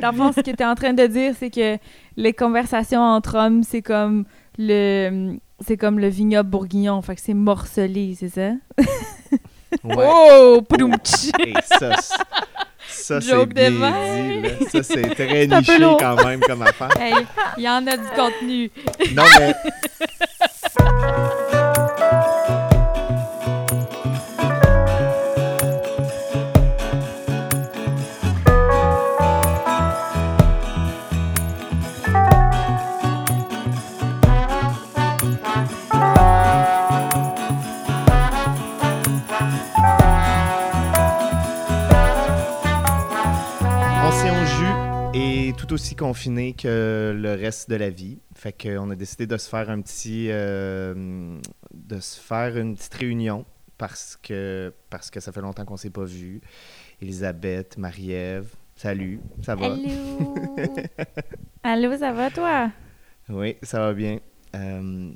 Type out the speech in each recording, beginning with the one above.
Dans le fond, ce que tu es en train de dire, c'est que les conversations entre hommes, c'est comme le c'est comme le vignoble bourguignon, fait que c'est morcelé, c'est ça? Ouais. Oh! Et ça, ça c'est bien dit. là. Ça, c'est très niché quand même comme affaire. Hey, il y en a du contenu. Non, mais... aussi confiné que le reste de la vie. Fait qu'on a décidé de se faire un petit, euh, de se faire une petite réunion parce que parce que ça fait longtemps qu'on s'est pas vu. Elisabeth, Marie-Ève, salut, ça va? Allô? Allô, ça va, toi? Oui, ça va bien. Euh,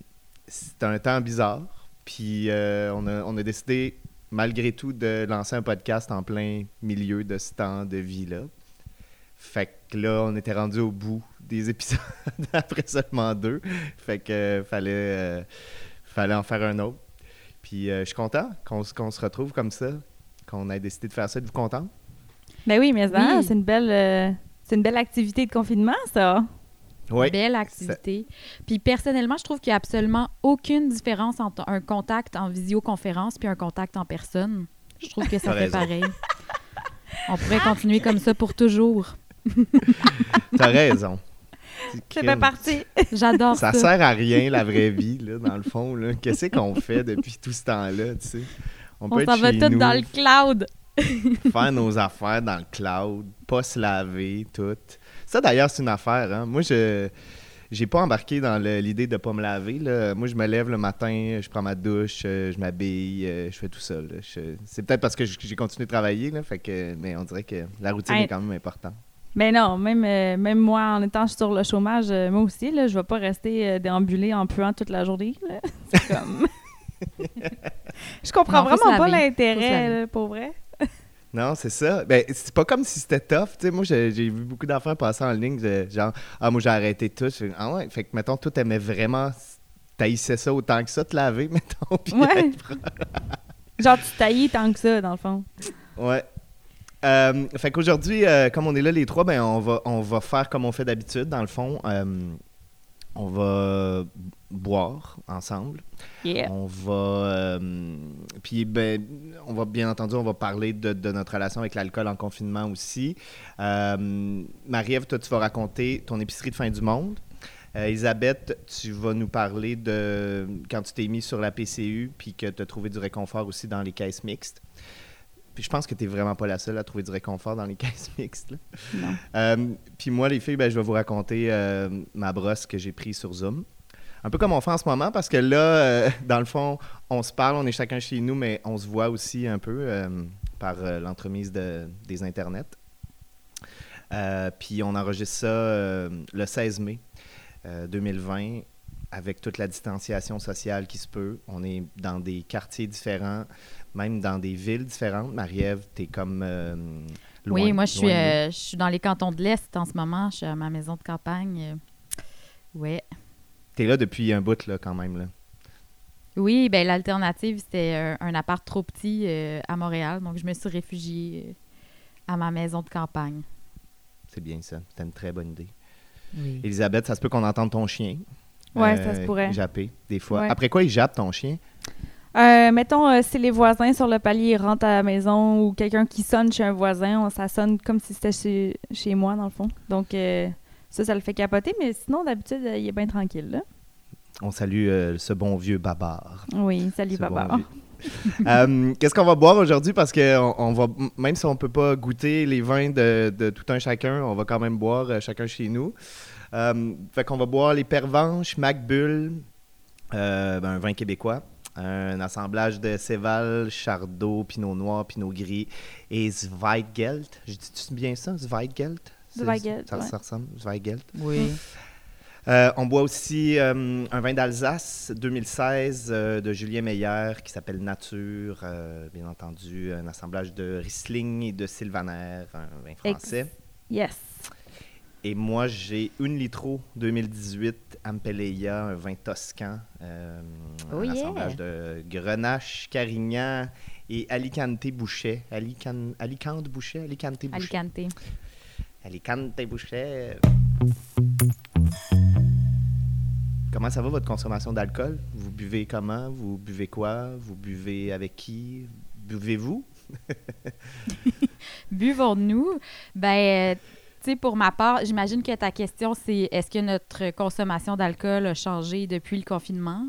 c'est un temps bizarre, puis euh, on, a, on a décidé malgré tout de lancer un podcast en plein milieu de ce temps de vie-là. Fait que là, on était rendu au bout des épisodes après seulement deux. Fait que euh, fallait, euh, fallait en faire un autre. Puis euh, je suis content qu'on se- qu'on se retrouve comme ça, qu'on ait décidé de faire ça. Êtes-vous content? Ben oui, mais ça, Oui. c'est une belle euh, c'est une belle activité de confinement, ça. Oui. Belle activité. Puis personnellement, je trouve qu'il n'y a absolument aucune différence entre un contact en visioconférence puis un contact en personne. Je trouve que ça fait raison. pareil. On pourrait continuer comme ça pour toujours. T'as raison. Ça fait partie. J'adore Ça ça. sert à rien, la vraie vie, là, dans le fond. là. Qu'est-ce qu'on fait depuis tout ce temps-là, tu sais? On peut s'en être va tout nous, dans le cloud. faire nos affaires dans le cloud, pas se laver, tout. Ça, d'ailleurs, c'est une affaire. Hein? Moi, je j'ai pas embarqué dans l'idée de pas me laver. Là. Moi, je me lève le matin, je prends ma douche, euh, je m'habille, euh, je fais tout ça. C'est peut-être parce que j'ai continué de travailler, là, fait que, mais on dirait que la routine Hey. est quand même importante. Ben non, même, euh, même moi, en étant sur le chômage, euh, moi aussi, là, je vais pas rester euh, déambuler en puant toute la journée. là. C'est comme... je comprends Non, vraiment pas l'intérêt, pour vrai. Non, c'est ça. Ben, c'est pas comme si c'était tough. Tu sais, moi, j'ai vu beaucoup d'enfants passer en ligne, de- genre, ah, moi, j'ai arrêté tout. Ah ouais, fait que, mettons, toi, t'aimais vraiment, t'haïssais ça autant que ça, te laver, mettons. puis Ouais. Genre, tu taillis tant que ça, dans le fond. Ouais. Euh, fait qu'aujourd'hui, euh, comme on est là les trois, ben on va, on va faire comme on fait d'habitude, dans le fond. Euh, on va boire ensemble. Yeah. On va. puis, ben, on va bien entendu, on va parler de, de notre relation avec l'alcool en confinement aussi. Marie-Ève, toi, tu vas raconter ton épicerie de fin du monde. Elisabeth, tu vas nous parler de quand tu t'es mis sur la PCU puis que tu as trouvé du réconfort aussi dans les caisses mixtes. Puis je pense que tu n'es vraiment pas la seule à trouver du réconfort dans les caisses mixtes. là. Non. Euh, puis moi, les filles, ben, je vais vous raconter euh, ma brosse que j'ai prise sur Zoom. Un peu comme on fait en ce moment, parce que là, euh, dans le fond, on se parle, on est chacun chez nous, mais on se voit aussi un peu par l'entremise de- des internets. Puis on enregistre ça le 16 mai euh, 2020 avec toute la distanciation sociale qui se peut. On est dans des quartiers différents, même dans des villes différentes. Marie-Ève, t'es comme euh, loin. oui, moi, je suis, euh, je suis dans les cantons de l'Est en ce moment. Je suis à ma maison de campagne. Euh, Ouais. T'es là depuis un bout, là, quand même. Là. Oui, ben l'alternative, c'était un, un appart trop petit euh, à Montréal. Donc, je me suis réfugiée à ma maison de campagne. C'est bien ça. C'est une très bonne idée. Oui. Elisabeth, ça se peut qu'on entende ton chien. Ouais, ça se pourrait. Japper, des fois. Ouais. Après quoi, il jappe ton chien? Euh, mettons, euh, si les voisins sur le palier rentrent à la maison ou quelqu'un qui sonne chez un voisin, on- ça sonne comme si c'était chez, chez moi, dans le fond. Donc, euh, ça, ça le fait capoter, mais sinon, d'habitude, il est bien tranquille, là. On salue ce bon vieux babar. Oui, salut, Ce papa. bon vieux. Euh, Qu'est-ce qu'on va boire aujourd'hui? Parce que on, on va, même si on peut pas goûter les vins de, de tout un chacun, on va quand même boire euh, chacun chez nous. Euh, fait qu'on va boire les Pervenches, Macbull, ben, un vin québécois, un assemblage de Céval, Chardot, Pinot Noir, Pinot Gris et Zweigelt. Je dis bien ça, Zweigelt? Zweigelt, Ça, ouais. ça ressemble, Zweigelt. Oui. Euh, on boit aussi euh, un vin d'Alsace 2016 euh, de Julien Meyer qui s'appelle Nature, euh, bien entendu, un assemblage de Riesling et de Sylvaner, un vin français. Yes. Et moi, j'ai une litro 2018 Ampeleia, un vin toscan, euh, Oh un yeah. assemblage de Grenache, Carignan et Alicante Bouchet. Alican- Alicante Bouchet, Alicante Bouchet? Alicante. Alicante Bouchet. Comment ça va votre consommation d'alcool? Vous buvez comment? Vous buvez quoi? Vous buvez avec qui? Buvez-vous? Buvons-nous? Ben, sais, pour ma part, j'imagine que ta question, c'est est-ce que notre consommation d'alcool a changé depuis le confinement?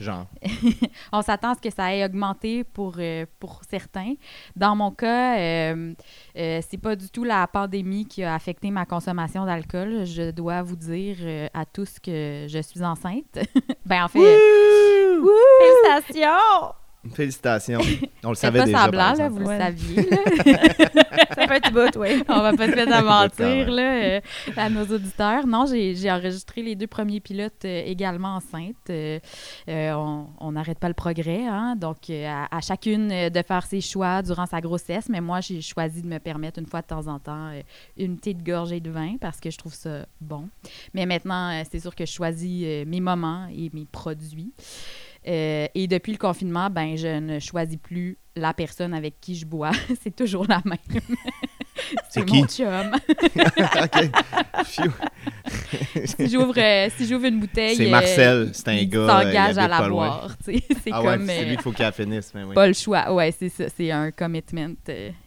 Genre. On s'attend à ce que ça ait augmenté pour, euh, pour certains. Dans mon cas, euh, euh, c'est pas du tout la pandémie qui a affecté ma consommation d'alcool. Je dois vous dire euh, à tous que je suis enceinte. ben, en fait, Félicitations! Félicitations. On le savait pas déjà. semblant, là, vous le saviez. Ça fait un petit bout, oui. On va pas se mettre à Quand mentir là, euh, à nos auditeurs. Non, j'ai enregistré les deux premiers pilotes euh, également enceintes. Euh, euh, on on n'arrête pas le progrès, hein? donc euh, à, à chacune euh, de faire ses choix durant sa grossesse. Mais moi, j'ai choisi de me permettre une fois de temps en temps euh, une petite gorgée de vin parce que je trouve ça bon. Mais maintenant, euh, c'est sûr que je choisis euh, mes moments et mes produits. Euh, et depuis le confinement, ben, je ne choisis plus la personne avec qui je bois. c'est toujours la même. C'est mon chum. Si j'ouvre euh, si j'ouvre une bouteille C'est euh, Marcel, c'est un il gars, s'engage à la boire c'est Ah ouais, comme c'est euh, lui qu'il faut qu'il finisse. Mais oui. pas le choix ouais c'est ça c'est un commitment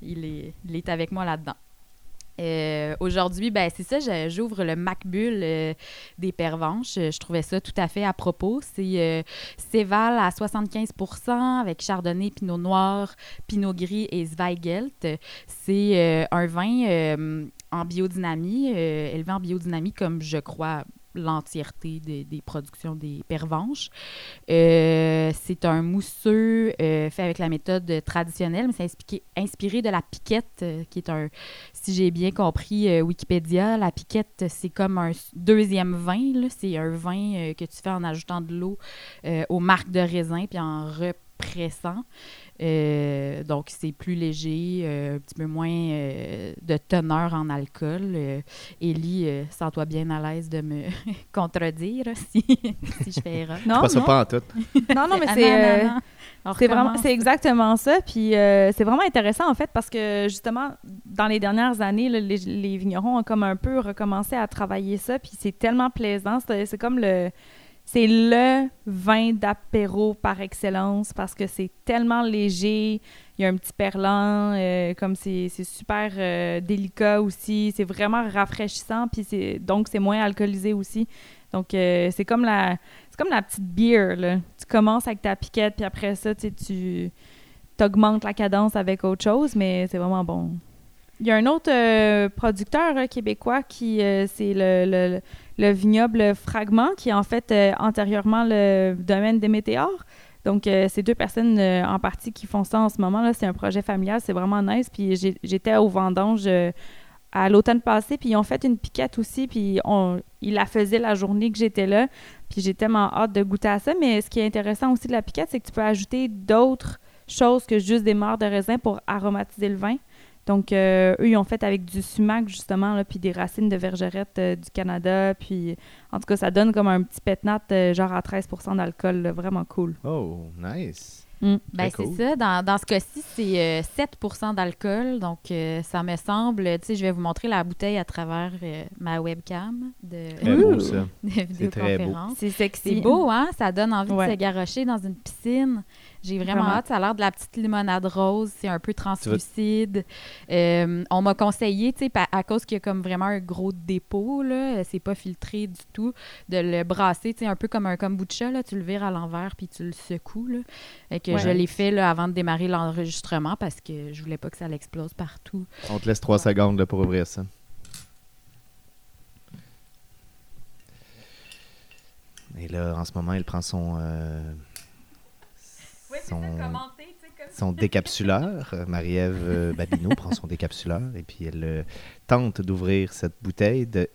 il est il est avec moi là-dedans Euh, Aujourd'hui, ben c'est ça, j'ouvre le Macbull euh, des pervenches. Euh, Je trouvais ça tout à fait à propos. C'est Céval à 75% avec Chardonnay, Pinot Noir, Pinot Gris et Zweigelt. C'est un vin en biodynamie, élevé en biodynamie comme je crois l'entièreté des, productions des pervenches. Euh, c'est un mousseux euh, fait avec la méthode traditionnelle, mais c'est inspiré, de la piquette, euh, qui est un, si j'ai bien compris Wikipédia, la piquette, c'est comme un deuxième vin. C'est un vin que tu fais en ajoutant de l'eau aux marques de raisin puis en repressant. Euh, donc, c'est plus léger, euh, un petit peu moins euh, de teneur en alcool. Euh, Élie, euh, sens-toi bien à l'aise de me contredire si, si je fais erreur. Non, non. pas en tout. non, non, mais Ah, c'est... euh, C'est vraiment, recommence. c'est exactement ça. Puis euh, c'est vraiment intéressant en fait parce que justement dans les dernières années, là, les, les vignerons ont comme un peu recommencé à travailler ça. Puis c'est tellement plaisant. C'est comme le, c'est le vin d'apéro par excellence parce que c'est tellement léger. Il y a un petit perlant, euh, comme c'est super euh, délicat aussi. C'est vraiment rafraîchissant. Puis donc c'est moins alcoolisé aussi. Donc euh, c'est comme la c'est petite là. Tu commences avec ta piquette, puis après ça, tu augmentes la cadence avec autre chose, mais c'est vraiment bon. Il y a un autre euh, producteur euh, québécois qui, euh, c'est le, le- le vignoble Fragment, qui est en fait euh, antérieurement le domaine des météores. Donc, c'est deux personnes en partie qui font ça en ce moment. là. C'est un projet familial, c'est vraiment nice. Puis j'étais au vendange à l'automne passé, puis ils ont fait une piquette aussi, puis on, ils la faisaient la journée que j'étais là. Puis j'ai tellement hâte de goûter à ça. Mais ce qui est intéressant aussi de la piquette, c'est que tu peux ajouter d'autres choses que juste des morts de raisin pour aromatiser le vin. Donc, euh, eux, ils ont fait avec du sumac, justement, là, puis des racines de vergerette euh, du Canada. Puis, en tout cas, ça donne comme un petit pétnat, euh, genre à 13% d'alcool, vraiment cool. Oh, nice. Ben, Très c'est cool. ça. Dans, dans ce cas-ci, c'est euh, 7% d'alcool. Donc, euh, ça me semble. Tu sais, je vais vous montrer la bouteille à travers euh, ma webcam de, Très beau, Ouh. ça. de très beau. vidéoconférence. C'est sexy. C'est beau, hein? Ça donne envie Ouais. de se garrocher dans une piscine. J'ai vraiment, Vraiment. hâte. Ça a l'air de la petite limonade rose. C'est un peu translucide. Euh, on m'a conseillé, tu sais, à cause qu'il y a comme vraiment un gros dépôt, là, c'est pas filtré du tout, de le brasser, tu sais, un peu comme un kombucha, là. Tu le vires à l'envers puis tu le secoues, là. Fait que Ouais. je l'ai fait, là, avant de démarrer l'enregistrement parce que je voulais pas que ça l'explose partout. On te laisse trois secondes là, pour ouvrir ça. Et là, en ce moment, il prend son, euh, son, son décapsuleur. Euh, Marie-Ève euh, Babineau prend son décapsuleur et puis elle euh, tente d'ouvrir cette bouteille de...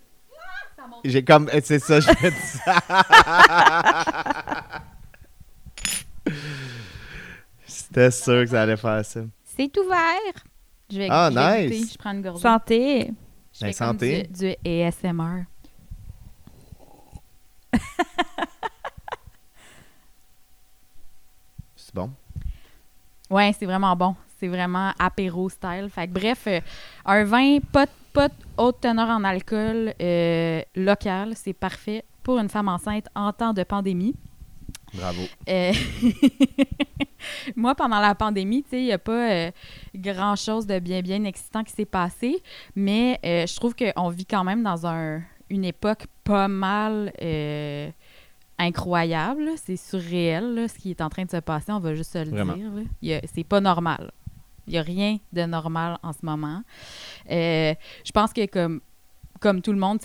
J'ai comme... C'est ça, je vais dire ça. C'était sûr que ça allait faire ça. C'est ouvert! Je vais, Ah, je vais nice. goûter. Je prends une gorgée. Santé! Je Ben, fais comme santé. du, du ASMR. C'est bon? Ouais, c'est vraiment bon. C'est vraiment apéro style. Fait que bref, euh, un vin pas, pas haute teneur en alcool euh, local, c'est parfait pour une femme enceinte en temps de pandémie. Bravo. Euh, Moi, pendant la pandémie, tu sais, il n'y a pas euh, grand-chose de bien, bien excitant qui s'est passé, mais euh, je trouve qu'on vit quand même dans un, une époque pas mal incroyable. C'est surréel, là, ce qui est en train de se passer, on va juste se le Vraiment. dire. C'est pas normal. Il n'y a rien de normal en ce moment. Euh, je pense que comme, comme tout le monde,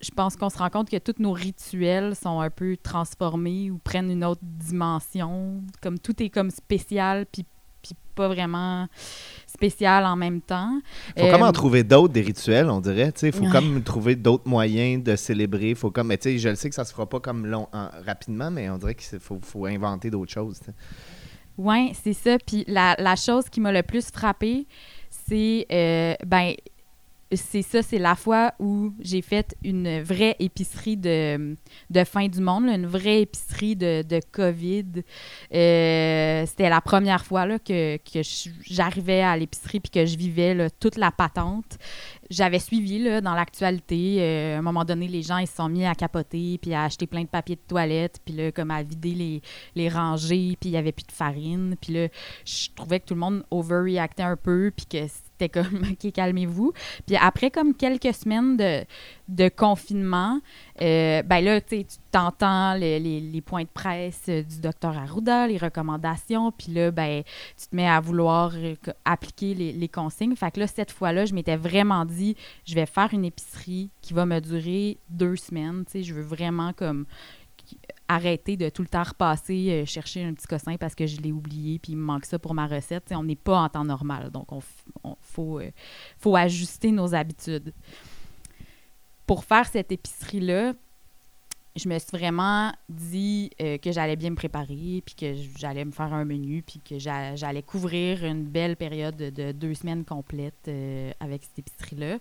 je pense qu'on se rend compte que tous nos rituels sont un peu transformés ou prennent une autre dimension. Comme tout est comme spécial puis pas vraiment spécial en même temps. Faut Euh, comme en trouver d'autres des rituels, on dirait. Il faut Ouais. comme trouver d'autres moyens de célébrer. Faut comme, mais tu sais, je le sais que ça se fera pas comme long, en- rapidement, mais on dirait qu'il faut, faut inventer d'autres choses. Oui, c'est ça. Puis la, la chose qui m'a le plus frappée, c'est euh, ben c'est ça, c'est la fois où j'ai fait une vraie épicerie de, de fin du monde, une vraie épicerie de, de COVID. Euh, C'était la première fois là, que, que j'arrivais à l'épicerie puis que je vivais toute la patente. J'avais suivi là, dans l'actualité. euh, à un moment donné, les gens ils se sont mis à capoter puis à acheter plein de papier de toilette puis là, comme à vider les, les rangées puis il y avait plus de farine. Puis là, je trouvais que tout le monde overreactait un peu puis que c'était comme, OK, calmez-vous. Puis après, comme quelques semaines de, de confinement, euh, ben là, tu t'entends les, les- les points de presse euh, du docteur Arruda, les recommandations, puis là, ben, tu te mets à vouloir euh, appliquer les, les consignes. Fait que là, cette fois-là, je m'étais vraiment dit, je vais faire une épicerie qui va me durer deux semaines. Tu sais, je veux vraiment comme arrêter de tout le temps repasser, euh, chercher un petit cossin parce que je l'ai oublié, puis il me manque ça pour ma recette. On n'est pas en temps normal, donc on, euh, faut ajuster nos habitudes. Pour faire cette épicerie-là, je me suis vraiment dit euh, que j'allais bien me préparer, puis que j'allais me faire un menu, puis que j'a- j'allais couvrir une belle période de, de deux semaines complètes avec cette épicerie-là.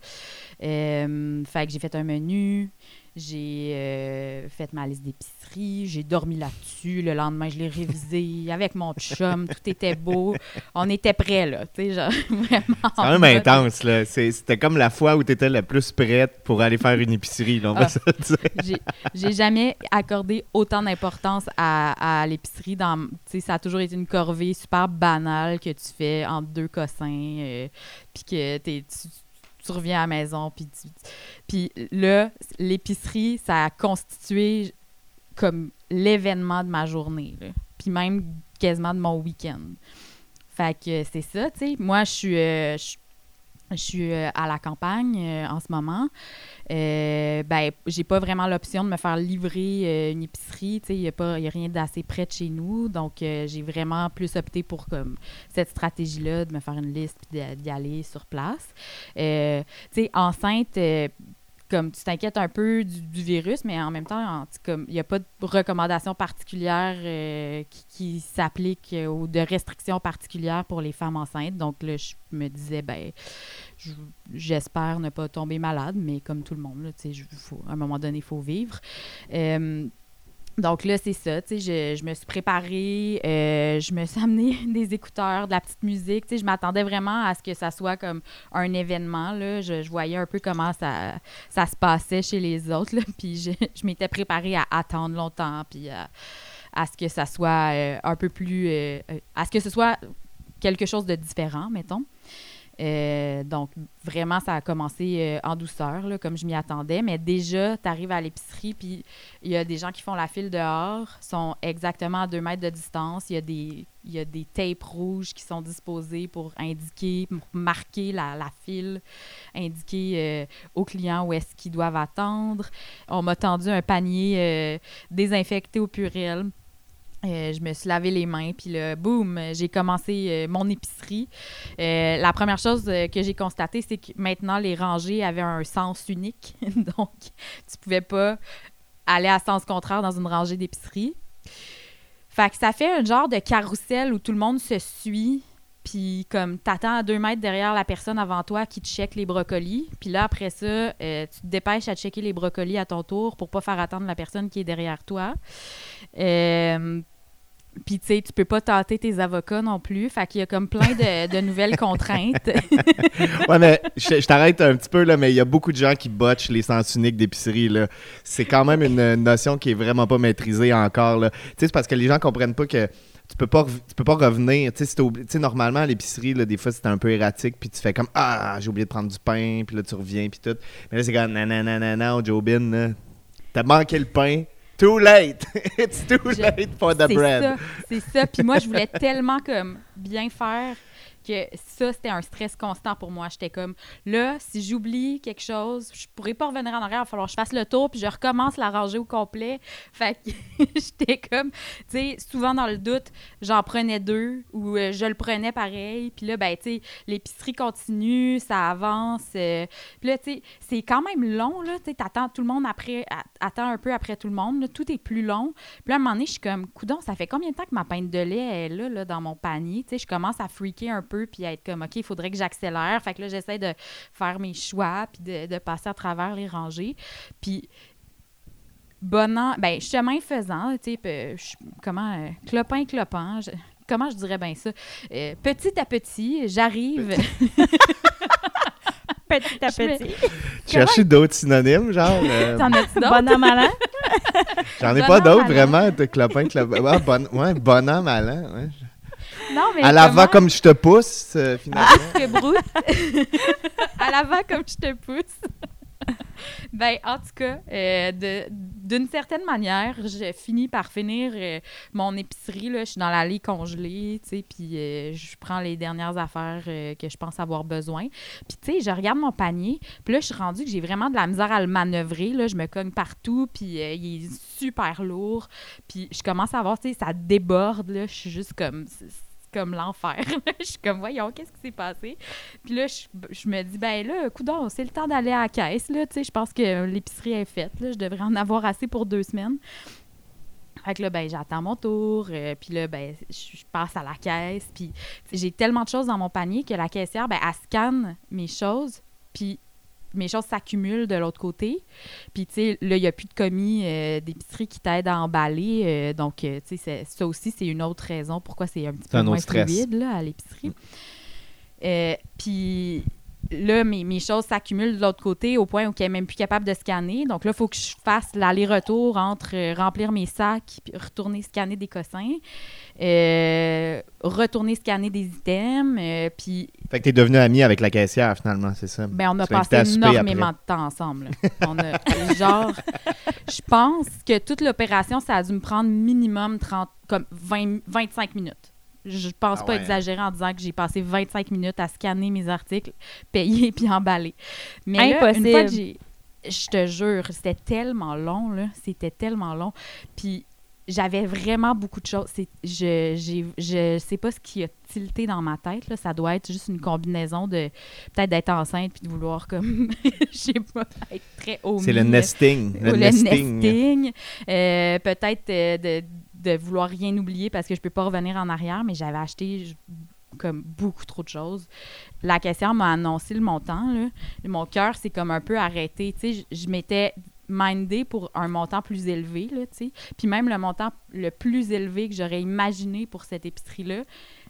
Fait que j'ai fait un menu, j'ai euh, fait ma liste d'épicerie, j'ai dormi là-dessus. Le lendemain, je l'ai révisé avec mon chum, tout était beau. On était prêts, là, tu sais, genre, vraiment. C'est quand même intense, là. C'était comme la fois où tu étais la plus prête pour aller faire une épicerie, là, on va Ah. se le dire. J'ai- jamais accordé autant d'importance à, à l'épicerie. Dans, tu sais, ça a toujours été une corvée super banale que tu fais entre deux cossins, euh, puis que tu, reviens à la maison, puis puis là, l'épicerie, ça a constitué comme l'événement de ma journée, puis même quasiment de mon week-end. Fait que c'est ça, tu sais. Moi, je suis, euh, je suis euh, à la campagne euh, en ce moment. Euh, ben, j'ai pas vraiment l'option de me faire livrer euh, une épicerie. Il n'y a, a rien d'assez près de chez nous. Donc, j'ai vraiment plus opté pour comme, cette stratégie-là, de me faire une liste puis d'y- aller sur place. Enceinte, comme tu t'inquiètes un peu du, virus, mais en même temps, il n'y a pas de recommandations particulières euh, qui, s'appliquent euh, ou de restrictions particulières pour les femmes enceintes. Donc là, je me disais, ben, je- j'espère ne pas tomber malade, mais comme tout le monde, là, à un moment donné, il faut vivre. Euh, donc là, c'est ça, tu sais, je, me suis préparée, euh, je me suis amené des écouteurs, de la petite musique, tu sais, je m'attendais vraiment à ce que ça soit comme un événement, là, je, voyais un peu comment ça, ça se passait chez les autres, là, puis je, m'étais préparée à attendre longtemps, puis à, à ce que ça soit euh, un peu plus, euh, à ce que ce soit quelque chose de différent, mettons. Euh, donc, vraiment, ça a commencé euh, en douceur, comme je m'y attendais. Mais déjà, tu arrives à l'épicerie, puis il y a des gens qui font la file dehors, sont exactement à deux mètres de distance. Il y a des, y a des tapes rouges qui sont disposées pour indiquer, marquer la, file, indiquer euh, aux clients où est-ce qu'ils doivent attendre. On m'a tendu un panier désinfecté au purel. Euh, je me suis lavé les mains, puis là, boum, j'ai commencé euh, mon épicerie. Euh, la première chose que j'ai constatée, c'est que maintenant, les rangées avaient un sens unique. Donc, tu pouvais pas aller à sens contraire dans une rangée d'épicerie. Fait que ça fait un genre de carrousel où tout le monde se suit, puis comme t'attends à deux mètres derrière la personne avant toi qui te check les brocolis, puis là, après ça, tu te dépêches à checker les brocolis à ton tour pour pas faire attendre la personne qui est derrière toi. Puis, tu sais, tu peux pas tâter tes avocats non plus. Fait qu'il y a comme plein de, de nouvelles contraintes. ouais, mais je, je t'arrête un petit peu, là, mais il y a beaucoup de gens qui botchent les sens uniques d'épicerie, là. C'est quand même une notion qui est vraiment pas maîtrisée encore, là. Tu sais, c'est parce que les gens comprennent pas que tu peux pas, tu peux pas revenir. Tu sais, si normalement, à l'épicerie, des fois, c'est un peu erratique, puis tu fais comme Ah, j'ai oublié de prendre du pain, puis là, tu reviens, puis tout. Mais là, c'est comme Nanana, Joe Bin. T'as manqué le pain. Too late! It's too Je- late for the c'est bread. ça, c'est ça. Puis moi, je voulais tellement comme bien faire que ça, c'était un stress constant pour moi. J'étais comme, là, si j'oublie quelque chose, je pourrais pas revenir en arrière. Il va falloir que je fasse le tour, puis je recommence la rangée au complet. Fait que j'étais comme, tu sais, souvent dans le doute, j'en prenais deux ou euh, je le prenais pareil. Puis là, ben, tu sais, l'épicerie continue, ça avance. euh, puis là, tu sais, c'est quand même long, là. Tu sais, tout le monde après, attends un peu après tout le monde. Tout est plus long. Puis là, à un moment donné, je suis comme, coudon, ça fait combien de temps que ma pinte de lait est là, là dans mon panier? Tu sais, je commence à freaker un peu puis à être comme, OK, il faudrait que j'accélère. Fait que là, j'essaie de faire mes choix puis de, de passer à travers les rangées. Puis, bon an, ben, chemin faisant, tu sais, comment, euh, clopin, clopin, je- comment je dirais bien ça? Euh, petit à petit, j'arrive. Petit à petit. Chercher d'autres synonymes, genre. euh, T'en as-tu d'autres? Bon an, malin? J'en ai Bon pas d'autres, vraiment. De clopin, clopin. Ouais, bon, ouais, bon an, malin. Ouais. Non, mais À l'avant, comment- comme je te pousse, euh, finalement. que broute. à l'avant comme je te pousse. ben, en tout cas, euh, d'une certaine manière, je finis par finir euh, mon épicerie. Là. Je suis dans l'allée congelée, tu sais, puis euh, je prends les dernières affaires euh, que je pense avoir besoin. Puis, tu sais, je regarde mon panier, puis là, je suis rendue que j'ai vraiment de la misère à le manœuvrer. Là. Je me cogne partout, puis euh, il est super lourd. Puis, je commence à voir, tu sais, ça déborde, là. Je suis juste comme... comme l'enfer. je suis comme, voyons, qu'est-ce qui s'est passé? Puis là, je, je me dis, ben là, coudonc, c'est le temps d'aller à la caisse, là, je pense que l'épicerie est faite, là, je devrais en avoir assez pour deux semaines. Fait que là, ben, j'attends mon tour, euh, puis là, ben, je passe à la caisse, puis j'ai tellement de choses dans mon panier que la caissière, ben, elle scanne mes choses, puis mes choses s'accumulent de l'autre côté. Puis, tu sais, là, il n'y a plus de commis euh, d'épicerie qui t'aident à emballer. euh, donc, euh, tu sais, ça aussi, c'est une autre raison pourquoi c'est un petit peu un moins fluide là, à l'épicerie. Euh, puis là, mes, mes choses s'accumulent de l'autre côté au point où elle n'est même plus capable de scanner. Donc là, il faut que je fasse l'aller-retour entre euh, remplir mes sacs puis retourner scanner des cossins, euh, retourner scanner des items. euh, puis Fait que t'es devenu ami avec la caissière, finalement, c'est ça? ben, on a passé énormément de temps ensemble. On a, genre, je pense que toute l'opération, ça a dû me prendre minimum 30, comme 20, 25 minutes. Je pense Ah pas ouais. exagérer en disant que j'ai passé 25 minutes à scanner mes articles, payer puis emballer. Mais là, une Impossible. fois que j'ai... Je te jure, c'était tellement long, là. C'était tellement long. Puis j'avais vraiment beaucoup de choses. C'est, je, j'ai, je sais pas ce qui a tilté dans ma tête. Là. Ça doit être juste une combinaison de peut-être d'être enceinte puis de vouloir comme je sais pas être très haut. C'est le nesting. Le, le nesting. nesting. Euh, peut-être euh, de, de vouloir rien oublier parce que je peux pas revenir en arrière, mais j'avais acheté comme beaucoup trop de choses. La caissière m'a annoncé le montant. Là. Mon cœur s'est comme un peu arrêté. Tu je, m'étais mindé pour un montant plus élevé, là, tu. Puis même le montant le plus élevé que j'aurais imaginé pour cette épicerie-là,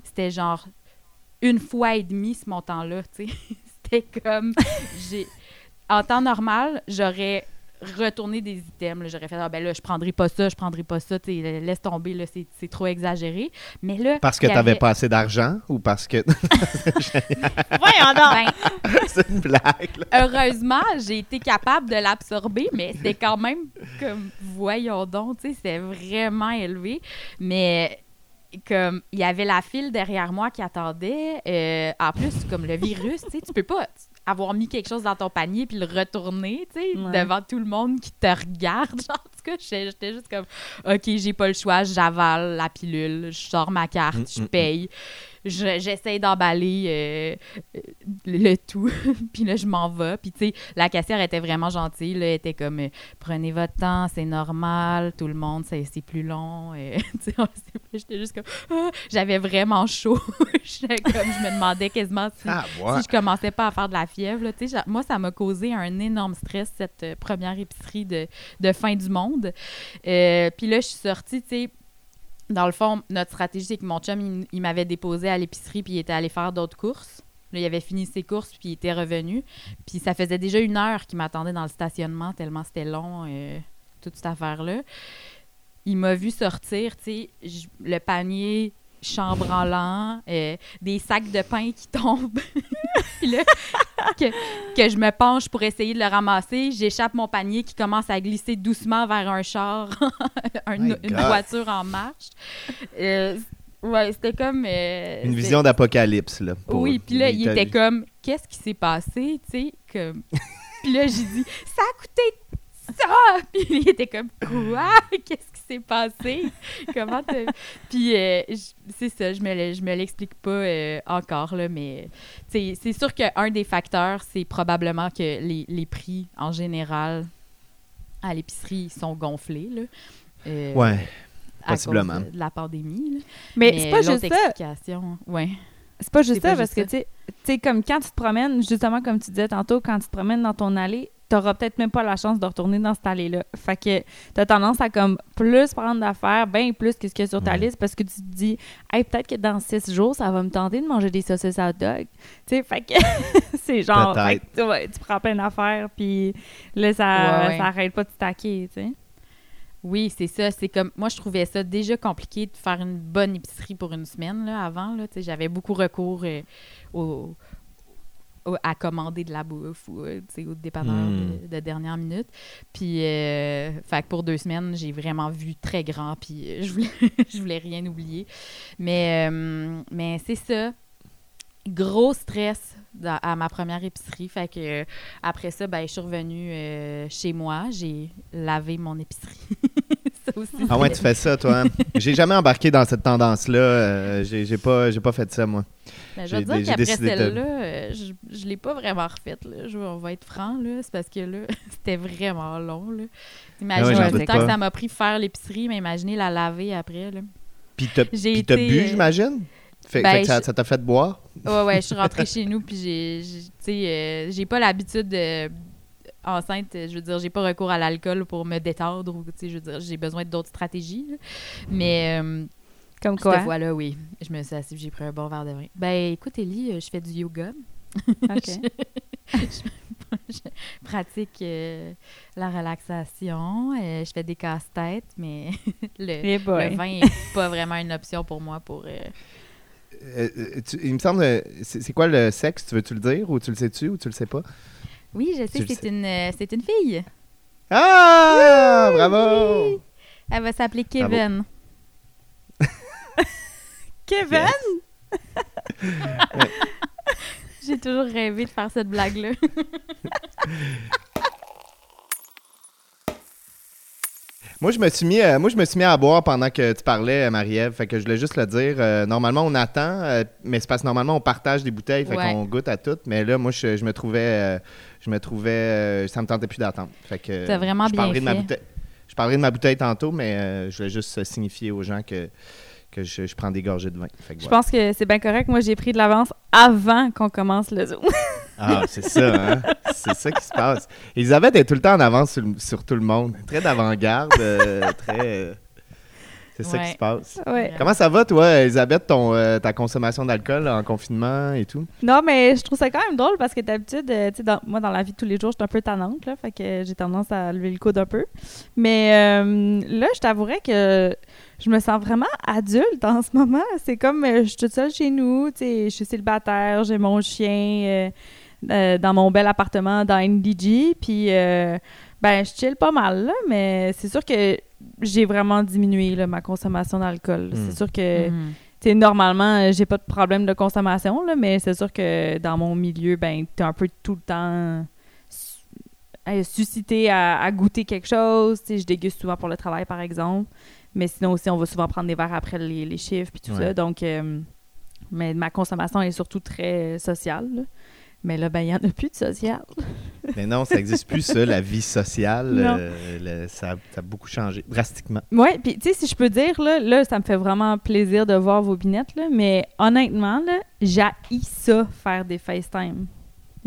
c'était genre une fois et demi ce montant-là, tu sais. c'était comme... En temps normal, j'aurais retourné des items. là. J'aurais fait, ah ben là, je prendrai pas ça, je prendrai pas ça, laisse tomber, là, c'est c'est trop exagéré. Mais là... Parce que t'avais avait- pas assez d'argent ou parce que. Voyons donc! Ben, c'est une blague, là. heureusement, j'ai été capable de l'absorber, mais c'était quand même comme, voyons donc, tu sais, c'était vraiment élevé. Mais comme, il y avait la file derrière moi qui attendait. euh, en plus, comme le virus, tu sais, tu peux pas avoir mis quelque chose dans ton panier puis le retourner, tu sais, Ouais. devant tout le monde qui te regarde. Genre, en tout cas, j'étais juste comme, OK, j'ai pas le choix, j'avale la pilule, je sors ma carte, Mm, je mm, mm. paye. je- j'essaie d'emballer euh, le, tout. puis là, je m'en vais. Puis, tu sais, la caissière était vraiment gentille. Là, elle était comme, euh, prenez votre temps, c'est normal. Tout le monde, c'est plus long. Pas, J'étais juste comme, Ah! j'avais vraiment chaud. Comme, je me demandais quasiment si, Ah, si je commençais pas à faire de la fièvre. là. Moi, ça m'a causé un énorme stress, cette euh, première épicerie de, de fin du monde. Euh, puis là, je suis sortie, tu sais. Dans le fond, notre stratégie, c'est que mon chum, il, m'avait déposé à l'épicerie, puis il était allé faire d'autres courses. Là, il avait fini ses courses, puis il était revenu. Puis ça faisait déjà une heure qu'il m'attendait dans le stationnement, tellement c'était long, euh, toute cette affaire-là. Il m'a vu sortir, tu sais, le panier chambranlant, euh, des sacs de pain qui tombent. Puis là, que, que je me penche pour essayer de le ramasser, j'échappe mon panier qui commence à glisser doucement vers un char, un- une voiture en marche. Euh, ouais, c'était comme... euh, Une vision d'apocalypse, là. pour- oui, puis là, il t'a- était comme, qu'est-ce qui s'est passé, tu sais, comme... puis là, j'ai dit, ça a coûté ça! Puis il était comme, quoi? Qu'est-ce qui s'est passé? Comment t'as... Puis euh, j- c'est ça, je me, le- je me l'explique pas euh, encore, là, mais c'est sûr qu'un des facteurs, c'est probablement que les, les prix, en général, à l'épicerie, sont gonflés, là. Euh, Ouais, à cause possiblement. de, de la pandémie, là. Mais, c'est pas juste ça. explication, ouais. C'est pas juste C'est pas ça, parce juste que, tu sais- tu sais, comme quand tu te promènes, justement, comme tu disais tantôt, quand tu te promènes dans ton allée, t'auras peut-être même pas la chance de retourner dans cette allée-là. Fait que t'as tendance à, comme, plus prendre d'affaires, bien plus que ce qu'il y a sur ta Ouais. liste, parce que tu te dis, hey, peut-être que dans six jours, ça va me tenter de manger des saucisses à hot dog. Tu sais, fait que c'est genre, fait que, ouais, tu prends plein d'affaires, puis là, ça, Ouais, ouais. ça arrête pas de stacker, tu sais. Oui, c'est ça. C'est comme moi, je trouvais ça déjà compliqué de faire une bonne épicerie pour une semaine là, avant. Là, Tu sais, J'avais beaucoup recours euh, au, au- à commander de la bouffe ou euh, au dépanneur Hmm. de, de dernière minute. Puis, euh, fait que pour deux semaines, j'ai vraiment vu très grand. Puis, euh, je voulais, je voulais rien oublier. Mais, euh, mais c'est ça. Gros stress dans- à ma première épicerie. Fait que euh, après ça, ben, je suis revenue euh, chez moi. J'ai lavé mon épicerie. aussi. Ah ouais, tu fais ça, toi. hein? J'ai jamais embarqué dans cette tendance-là. euh, j'ai pas, j'ai pas fait ça, moi. Je te dire qu'après celle-là, euh, je, je l'ai pas vraiment refaite. Là. Je, on va être franc, là. C'est parce que là, c'était vraiment long. Là. Imagine Ah ouais, j'en le temps que ça m'a pris faire l'épicerie, mais imaginez la laver après. Là. Puis t'as été, bu, euh, j'imagine? Fait, ben, fait que ça t'a fait boire? Ouais, ouais, je suis rentrée chez nous, puis j'ai, j'ai- euh, pas l'habitude de enceinte, je veux dire, j'ai pas recours à l'alcool pour me détendre ou, tu sais, je veux dire, j'ai besoin d'autres stratégies. là. Mais euh, Comme quoi? cette fois-là, oui, je me suis assise, j'ai pris un bon verre de vin. Ben, écoute, Ellie, euh, je fais du yoga. OK. je pratique euh, la relaxation, euh, je fais des casse-têtes, mais le, Eh le vin n'est pas vraiment une option pour moi pour... euh, Euh, euh, tu- il me semble, c'est c'est quoi le sexe? Tu veux-tu le dire ou tu le sais-tu ou tu le sais pas? Oui, je sais, c'est sais. une, euh, c'est une fille. Ah! Bravo! Elle va s'appeler Bravo. Kevin? J'ai toujours rêvé de faire cette blague-là. Moi, je me suis mis, euh, moi, je me suis mis à boire pendant que tu parlais, euh, Marie-Ève. Fait que je voulais juste le dire. euh, normalement, on attend, euh, mais c'est parce que normalement, on partage des bouteilles, fait Ouais. qu'on goûte à toutes. Mais là, moi, je, je me trouvais, euh, je me trouvais, euh, ça me tentait plus d'attendre. Fait que. T'as vraiment je bien parlerai de ma fait. bouteille. Je parlerai de ma bouteille tantôt, mais euh, je voulais juste signifier aux gens que que je, je prends des gorgées de vin. Fait que Je voilà. pense que c'est bien correct. Moi, j'ai pris de l'avance avant qu'on commence le Zoom. Ah, c'est ça, hein? C'est ça qui se passe. Elisabeth est tout le temps en avance sur, tout le monde. Très d'avant-garde, euh, très. euh, c'est ça qui se passe. Ouais. Comment ça va, toi, Elisabeth, ton, euh, ta consommation d'alcool en confinement et tout? Non, mais je trouve ça quand même drôle parce que d'habitude, euh, tu sais, dans- moi, dans la vie de tous les jours, je suis un peu tannante, là, fait que j'ai tendance à lever le coude un peu. Mais euh, là, je t'avouerais que je me sens vraiment adulte en ce moment. C'est comme, euh, je suis toute seule chez nous, tu sais, je suis célibataire, j'ai mon chien euh, euh, dans mon bel appartement dans NDG, puis euh, ben, je chill pas mal, là, mais c'est sûr que j'ai vraiment diminué là, ma consommation d'alcool. Mm. C'est sûr que... Mhm. Tu sais, normalement, j'ai pas de problème de consommation, là, mais c'est sûr que dans mon milieu, ben, t'es un peu tout le temps su- suscité à, à goûter quelque chose. Tu sais, je déguste souvent pour le travail, par exemple. Mais sinon aussi, on va souvent prendre des verres après les, les chiffres puis tout Ouais. ça. Donc, euh, Mais ma consommation est surtout très sociale. là. Mais là, ben, il n'y en a plus de social. Mais non, ça n'existe plus, ça, la vie sociale. Euh, le- ça, ça a beaucoup changé, drastiquement. Ouais, puis tu sais, si je peux dire, là, là, ça me fait vraiment plaisir de voir vos binettes, là, mais honnêtement, là, j'haïs ça, faire des FaceTime.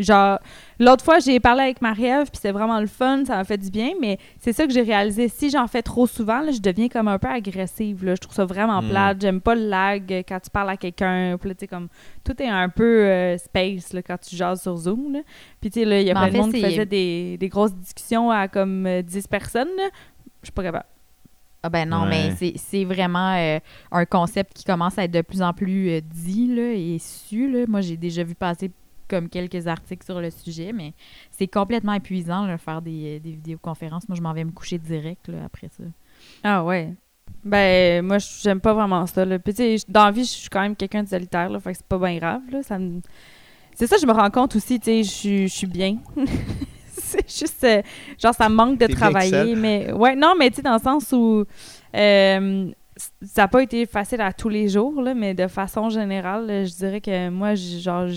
Genre, l'autre fois, j'ai parlé avec Marie-Ève, puis c'est vraiment le fun, ça m'a fait du bien, mais c'est ça que j'ai réalisé. Si j'en fais trop souvent, là, je deviens comme un peu agressive, là. Je trouve ça vraiment Mm. plate. J'aime pas le lag euh, quand tu parles à quelqu'un. Puis là, tu sais, comme, tout est un peu euh, space, là, quand tu jases sur Zoom, là. Puis tu sais, là, il y a Mais plein de fait, monde qui faisait des, des grosses discussions à comme euh, 10 personnes, là. Je suis pas capable. Ah ben non, Ouais. mais c'est- c'est vraiment euh, un concept qui commence à être de plus en plus euh, dit là, et su. Là. Moi, j'ai déjà vu passer comme quelques articles sur le sujet, mais c'est complètement épuisant de faire des, des vidéoconférences. Moi, je m'en vais me coucher direct là, après ça. Ah ouais. Ben, moi, j'aime pas vraiment ça. Là. Puis, tu sais, dans la vie, je suis quand même quelqu'un de solitaire, là, fait que c'est pas bien grave. Là. Ça me- C'est ça, je me rends compte aussi, tu sais, je suis- je suis bien. c'est juste, euh, genre, ça me manque de travailler. Mais, ouais, non, mais tu sais, dans le sens où euh, ça n'a pas été facile à tous les jours, là, mais de façon générale, là, je dirais que moi, genre,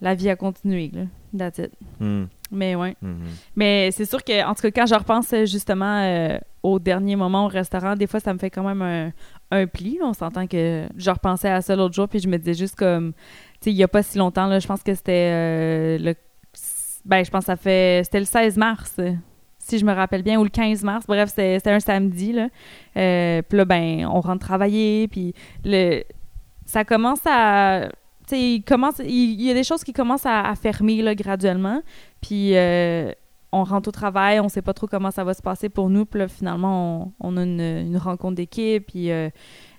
la vie a continué, là. That's it. Hmm, Mais ouais. mhm. Mais c'est sûr que, en tout cas, quand je repense justement euh, au dernier moment au restaurant, des fois, ça me fait quand même un, un pli. là. On s'entend que je repensais à ça l'autre jour, puis je me disais juste comme, tu sais, il y a pas si longtemps, là, je pense que c'était euh, le. Ben, je pense que ça fait. C'était le 16 mars, si je me rappelle bien, ou le 15 mars. Bref, c'était c'était un samedi, là. Euh, puis là, ben, on rentre travailler, puis le. Ça commence à. Il commence. Il, il y a des choses qui commencent à, à fermer, là, graduellement. Puis euh, on rentre au travail, on sait pas trop comment ça va se passer pour nous. Puis là, finalement, on, on a une, une rencontre d'équipe. Puis euh,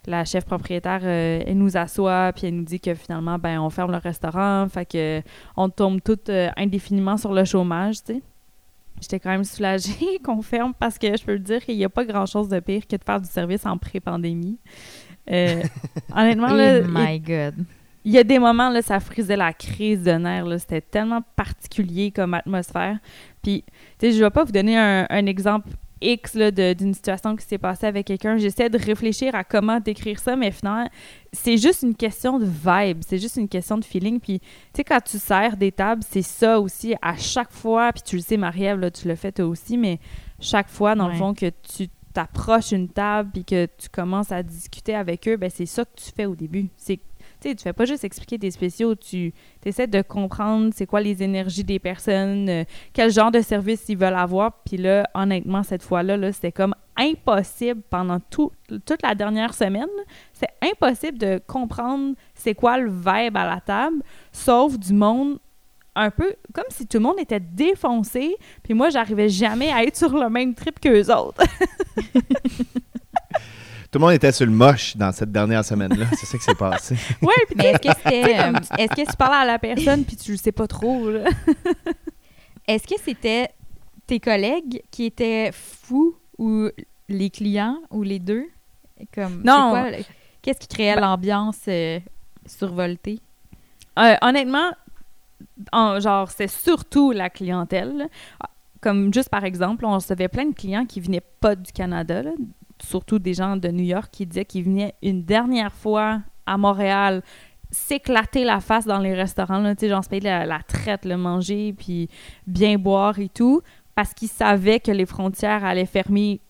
la chef propriétaire, euh, elle nous assoit, puis elle nous dit que finalement, ben, on ferme le restaurant. Fait que on tombe toutes indéfiniment sur le chômage, tu sais. J'étais quand même soulagée qu'on ferme parce que je peux le dire qu'il n'y a pas grand-chose de pire que de faire du service en pré-pandémie. Euh, honnêtement, là, oh my God. Il y a des moments, là, ça frisait la crise de nerfs. là. C'était tellement particulier comme atmosphère. Puis, tu sais, je vais pas vous donner un, un exemple X là, de- d'une situation qui s'est passée avec quelqu'un. J'essaie de réfléchir à comment décrire ça, mais finalement, c'est juste une question de vibe. C'est juste une question de feeling. Puis, tu sais, quand tu sers des tables, c'est ça aussi. À chaque fois, puis tu le sais, Marie-Ève, là, tu le fais toi aussi, mais chaque fois, dans le Ouais. fond, que tu t'approches une table puis que tu commences à discuter avec eux, ben c'est ça que tu fais au début. C'est sais, tu fais pas juste expliquer tes spéciaux, tu essaies de comprendre c'est quoi les énergies des personnes, euh, quel genre de service ils veulent avoir. Puis là, honnêtement, cette fois-là, là, c'était comme impossible pendant tout, toute la dernière semaine. C'est impossible de comprendre c'est quoi le vibe à la table, sauf du monde un peu comme si tout le monde était défoncé, puis moi, j'arrivais jamais à être sur le même trip qu'eux autres. Tout le monde était sur le moche dans cette dernière semaine-là. C'est ça qui s'est passé. ouais, puis Mais est-ce que c'était euh, est-ce que tu parles à la personne puis tu le sais pas trop, là? est-ce que c'était tes collègues qui étaient fous ou les clients ou les deux? Comme, Non. c'est quoi, le- Qu'est-ce qui créait Ben- l'ambiance euh, survoltée? Euh, honnêtement, en- genre, c'est surtout la clientèle. là. Comme juste par exemple, on recevait plein de clients qui venaient pas du Canada, là, surtout des gens de New York qui disaient qu'ils venaient une dernière fois à Montréal s'éclater la face dans les restaurants, là, tu sais, genre se payer la, la traite, le manger, puis bien boire et tout, parce qu'ils savaient que les frontières allaient fermer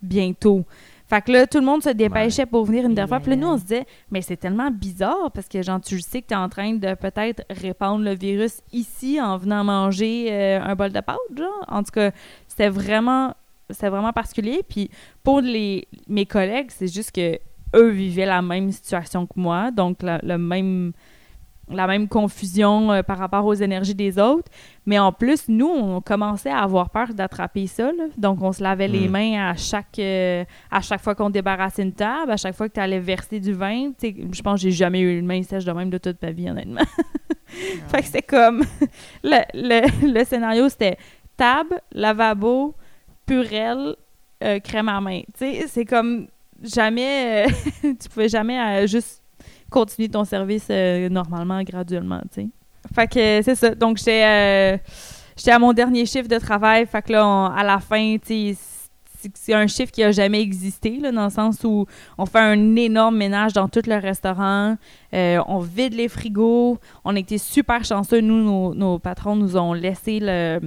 bientôt. Fait que là, tout le monde se dépêchait pour venir une dernière fois. Puis là, nous, on se disait, mais c'est tellement bizarre parce que, genre, tu sais que tu es en train de peut-être répandre le virus ici en venant manger euh, un bol de pâtes, genre. En tout cas, c'était vraiment, c'était vraiment particulier. Puis pour les, mes collègues, c'est juste que eux vivaient la même situation que moi, donc la, le même, la même confusion euh, par rapport aux énergies des autres. Mais en plus, nous, on commençait à avoir peur d'attraper ça. là. Donc, on se lavait les Mm. mains à chaque, euh, à chaque fois qu'on débarrassait une table, à chaque fois que tu allais verser du vin. Je pense que j'ai jamais eu une main sèche de même de toute ma vie, honnêtement. fait que c'était comme... le, le- le scénario, c'était table, lavabo, euh, crème à main. Tu sais, c'est comme jamais... euh, tu pouvais jamais euh, juste continuer ton service normalement, graduellement, tu sais. Fait que c'est ça. Donc, j'étais à mon dernier chiffre de travail. Fait que là, à la fin, tu sais, c'est un chiffre qui a jamais existé, là, dans le sens où on fait un énorme ménage dans tout le restaurant, on vide les frigos, on a été super chanceux, nous, nos, nos patrons nous ont laissé le-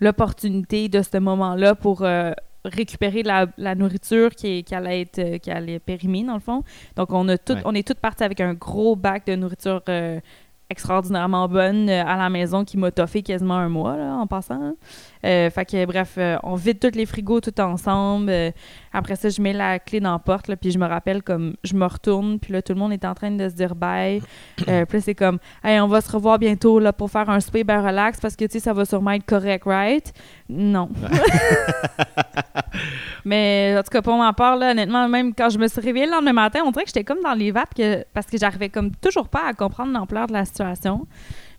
l'opportunité de ce moment-là pour euh, récupérer la, la nourriture qui, qui allait être euh, qui allait périmer dans le fond. Donc on a tout, Ouais. on est toutes parties avec un gros bac de nourriture euh, extraordinairement bonne à la maison qui m'a toffé quasiment un mois là, en passant. Euh, fait que bref, euh, on vide tous les frigos tout ensemble. Euh, après ça, je mets la clé dans la porte, là, puis je me rappelle comme je me retourne, puis là tout le monde est en train de se dire bye. Puis là, c'est comme hey, on va se revoir bientôt là pour faire un souper ben relax parce que tu sais ça va sûrement être correct, right? Non. Mais en tout cas, pour ma part, là, honnêtement, même quand je me suis réveillée le lendemain matin, on dirait que j'étais comme dans les vapes que, parce que j'arrivais comme toujours pas à comprendre l'ampleur de la situation.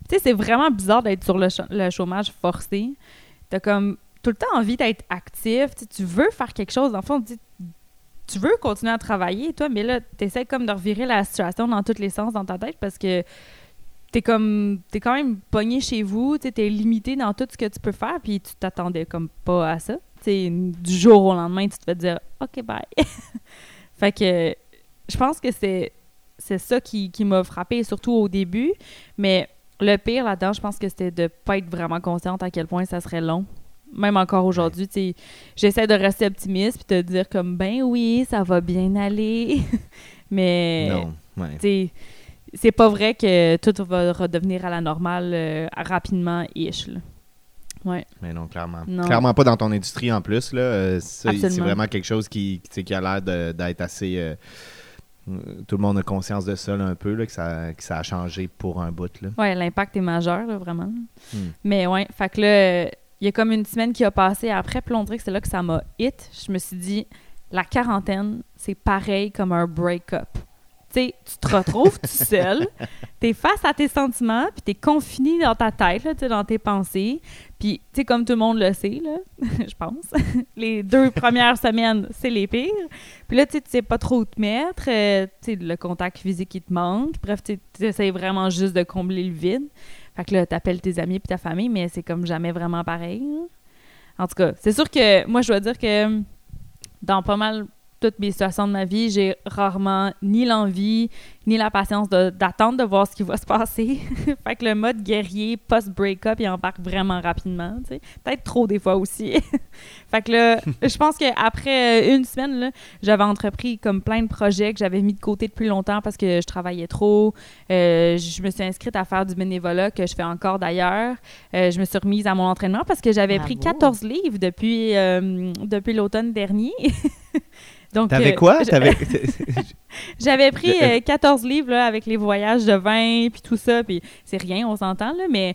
Tu sais, c'est vraiment bizarre d'être sur le chômage forcé. T'as comme tout le temps envie d'être actif. Tu veux faire quelque chose. Dans le fond, tu veux continuer à travailler, toi, mais là, t'essaies comme de revirer la situation dans tous les sens dans ta tête parce que t'es comme t'es quand même pogné chez vous, tu t'es limité dans tout ce que tu peux faire, puis tu t'attendais comme pas à ça. Tu sais, du jour au lendemain, tu te fais dire OK, bye. fait que je pense que c'est c'est ça qui, qui m'a frappé, surtout au début. Mais le pire là-dedans, je pense que c'était de pas être vraiment consciente à quel point ça serait long. Même encore aujourd'hui, j'essaie de rester optimiste puis de dire comme ben oui, ça va bien aller. Mais ouais. c'est pas vrai que tout va redevenir à la normale euh, rapidement ish. là. Ouais. Mais non, clairement. Non. Clairement pas dans ton industrie en plus. Là. Euh, C'est vraiment quelque chose qui, qui, a l'air d'être assez. euh, tout le monde a conscience de ça là, un peu, là, que, ça, que ça a changé pour un bout. Ouais, l'impact est majeur, là, vraiment. Hmm. Mais ouais, fait que là, euh, il y a comme une semaine qui a passé après, puis là, on dirait que c'est là que ça m'a hit. Je me suis dit, la quarantaine, c'est pareil comme un break-up. Tu sais, tu te retrouves tout seul, t'es face à tes sentiments, puis t'es confiné dans ta tête, là, tu dans tes pensées. Puis, tu sais, comme tout le monde le sait, là, je pense, les deux premières semaines, c'est les pires. Puis là, tu sais, tu sais pas trop où te mettre, euh, tu sais, le contact physique qui te manque. Bref, tu essaies vraiment juste de combler le vide. Fait que là, t'appelles tes amis puis ta famille, mais c'est comme jamais vraiment pareil. hein. En tout cas, c'est sûr que moi, je dois dire que dans pas mal toutes mes situations de ma vie, j'ai rarement ni l'envie ni la patience de- d'attendre de, voir ce qui va se passer. fait que le mode guerrier post-break-up, il embarque vraiment rapidement. tu sais. Peut-être trop des fois aussi. fait que là, je pense qu'après euh, une semaine, là, j'avais entrepris comme plein de projets que j'avais mis de côté depuis longtemps parce que je travaillais trop. Euh, je me suis inscrite à faire du bénévolat que je fais encore d'ailleurs. Euh, je me suis remise à mon entraînement parce que j'avais pris Bravo. 14 livres depuis, euh, depuis l'automne dernier. Donc, T'avais quoi? j- T'avais... J'avais pris Je- euh, 14 livres là, avec les voyages de vin puis tout ça. Puis c'est rien, on s'entend, là, mais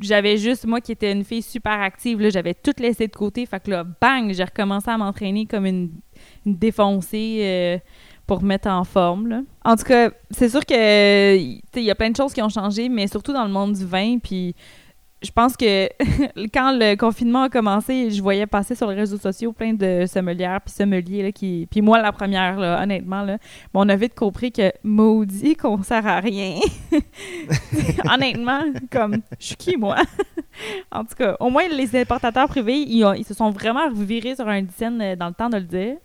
j'avais juste, moi qui étais une fille super active, là, j'avais tout laissé de côté. Fait que là, bang, j'ai recommencé à m'entraîner comme une, une défoncée euh, pour me mettre en forme. là. En tout cas, c'est sûr que euh, il y a plein de choses qui ont changé, mais surtout dans le monde du vin. Puis je pense que quand le confinement a commencé, je voyais passer sur les réseaux sociaux plein de sommelières puis sommeliers là, puis moi la première là, honnêtement là, on a vite compris que maudit qu'on sert à rien. honnêtement, comme je suis qui moi? En tout cas, au moins les importateurs privés, ils, se sont vraiment revirés sur un dizaine euh, dans le temps de le dire.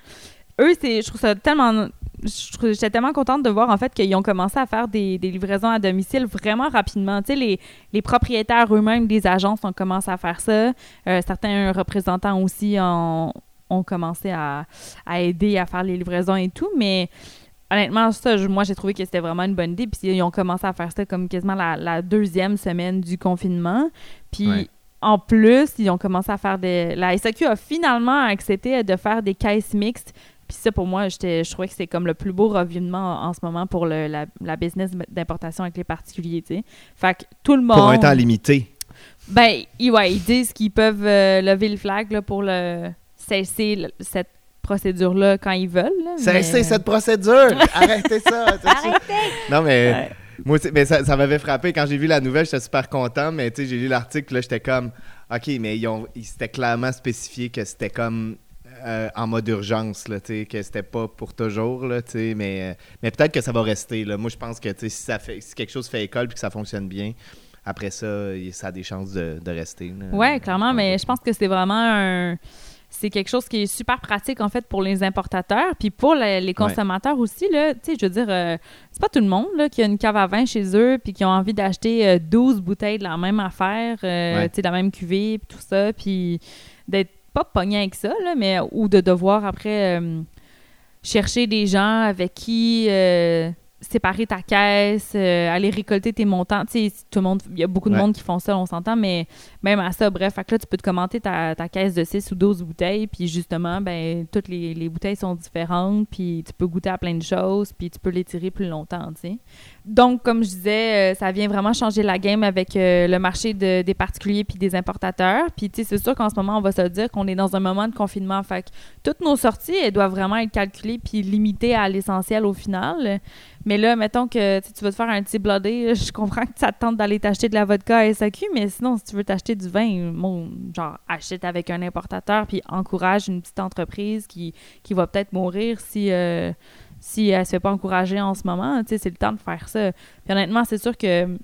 Eux, c'est je trouve ça tellement J'étais tellement contente de voir en fait qu'ils ont commencé à faire des, des livraisons à domicile vraiment rapidement. Tu sais, les, les propriétaires eux-mêmes des agences ont commencé à faire ça. Euh, certains représentants aussi ont, ont commencé à, à aider à faire les livraisons et tout, mais honnêtement, ça, je- moi, j'ai trouvé que c'était vraiment une bonne idée. Puis ils ont commencé à faire ça comme quasiment la, la deuxième semaine du confinement. Puis Ouais. en plus, ils ont commencé à faire des... La SAQ a finalement accepté de faire des caisses mixtes. Puis ça, pour moi, j'étais, je trouvais que c'est comme le plus beau revirement en, en ce moment pour le- la, la business d'importation avec les particuliers, tu sais. Fait que tout le monde... Pour un temps limité. Ben, ils, ouais, ils disent qu'ils peuvent euh, lever le flag là, pour le, cesser le- cette procédure-là quand ils veulent. là, C'est mais- c'est cette procédure! Arrêtez ça! Arrêtez! Non, mais Ouais. moi, aussi- mais ça, ça m'avait frappé. Quand j'ai vu la nouvelle, j'étais super content, mais tu sais, j'ai lu l'article, là, j'étais comme, OK, mais ils ont, ils s'étaient clairement spécifié que c'était comme euh, en mode urgence, là, que c'était pas pour toujours, là, mais, euh, mais peut-être que ça va rester, là. Moi, je pense que, si, ça fait, si quelque chose fait école puis que ça fonctionne bien, après ça, ça a des chances de, de rester. Ouais, clairement, mais je pense que c'est vraiment un. c'est quelque chose qui est super pratique, en fait, pour les importateurs. Puis pour les, les consommateurs aussi, là, tu sais, je veux dire, euh, c'est pas tout le monde là, qui a une cave à vin chez eux puis qui ont envie d'acheter euh, 12 bouteilles de la même affaire, euh, Ouais. tu sais, de la même cuvée, puis tout ça. Puis d'être pas pogné avec ça, là, mais ou de devoir après euh, chercher des gens avec qui euh, séparer ta caisse, euh, aller récolter tes montants. Tu sais, tout le monde, il y a beaucoup de Ouais. monde qui font ça, on s'entend, mais même à ça, bref, fait que là, tu peux te commenter ta, ta caisse de 6 ou 12 bouteilles, puis justement, ben, toutes les, les bouteilles sont différentes, puis tu peux goûter à plein de choses, puis tu peux les tirer plus longtemps, tu sais. Donc, comme je disais, euh, ça vient vraiment changer la game avec euh, le marché de- des particuliers puis des importateurs. Puis, tu sais, c'est sûr qu'en ce moment, on va se dire qu'on est dans un moment de confinement. Fait que toutes nos sorties, elles doivent vraiment être calculées puis limitées à l'essentiel au final. Mais là, mettons que tu vas te faire un petit blodé, je comprends que ça te tente d'aller t'acheter de la vodka à SAQ, mais sinon, si tu veux t'acheter du vin, bon, genre, achète avec un importateur puis encourage une petite entreprise qui, qui va peut-être mourir si... euh, si elle se fait pas encourager en ce moment, tu sais, c'est le temps de faire ça. Puis honnêtement, c'est sûr que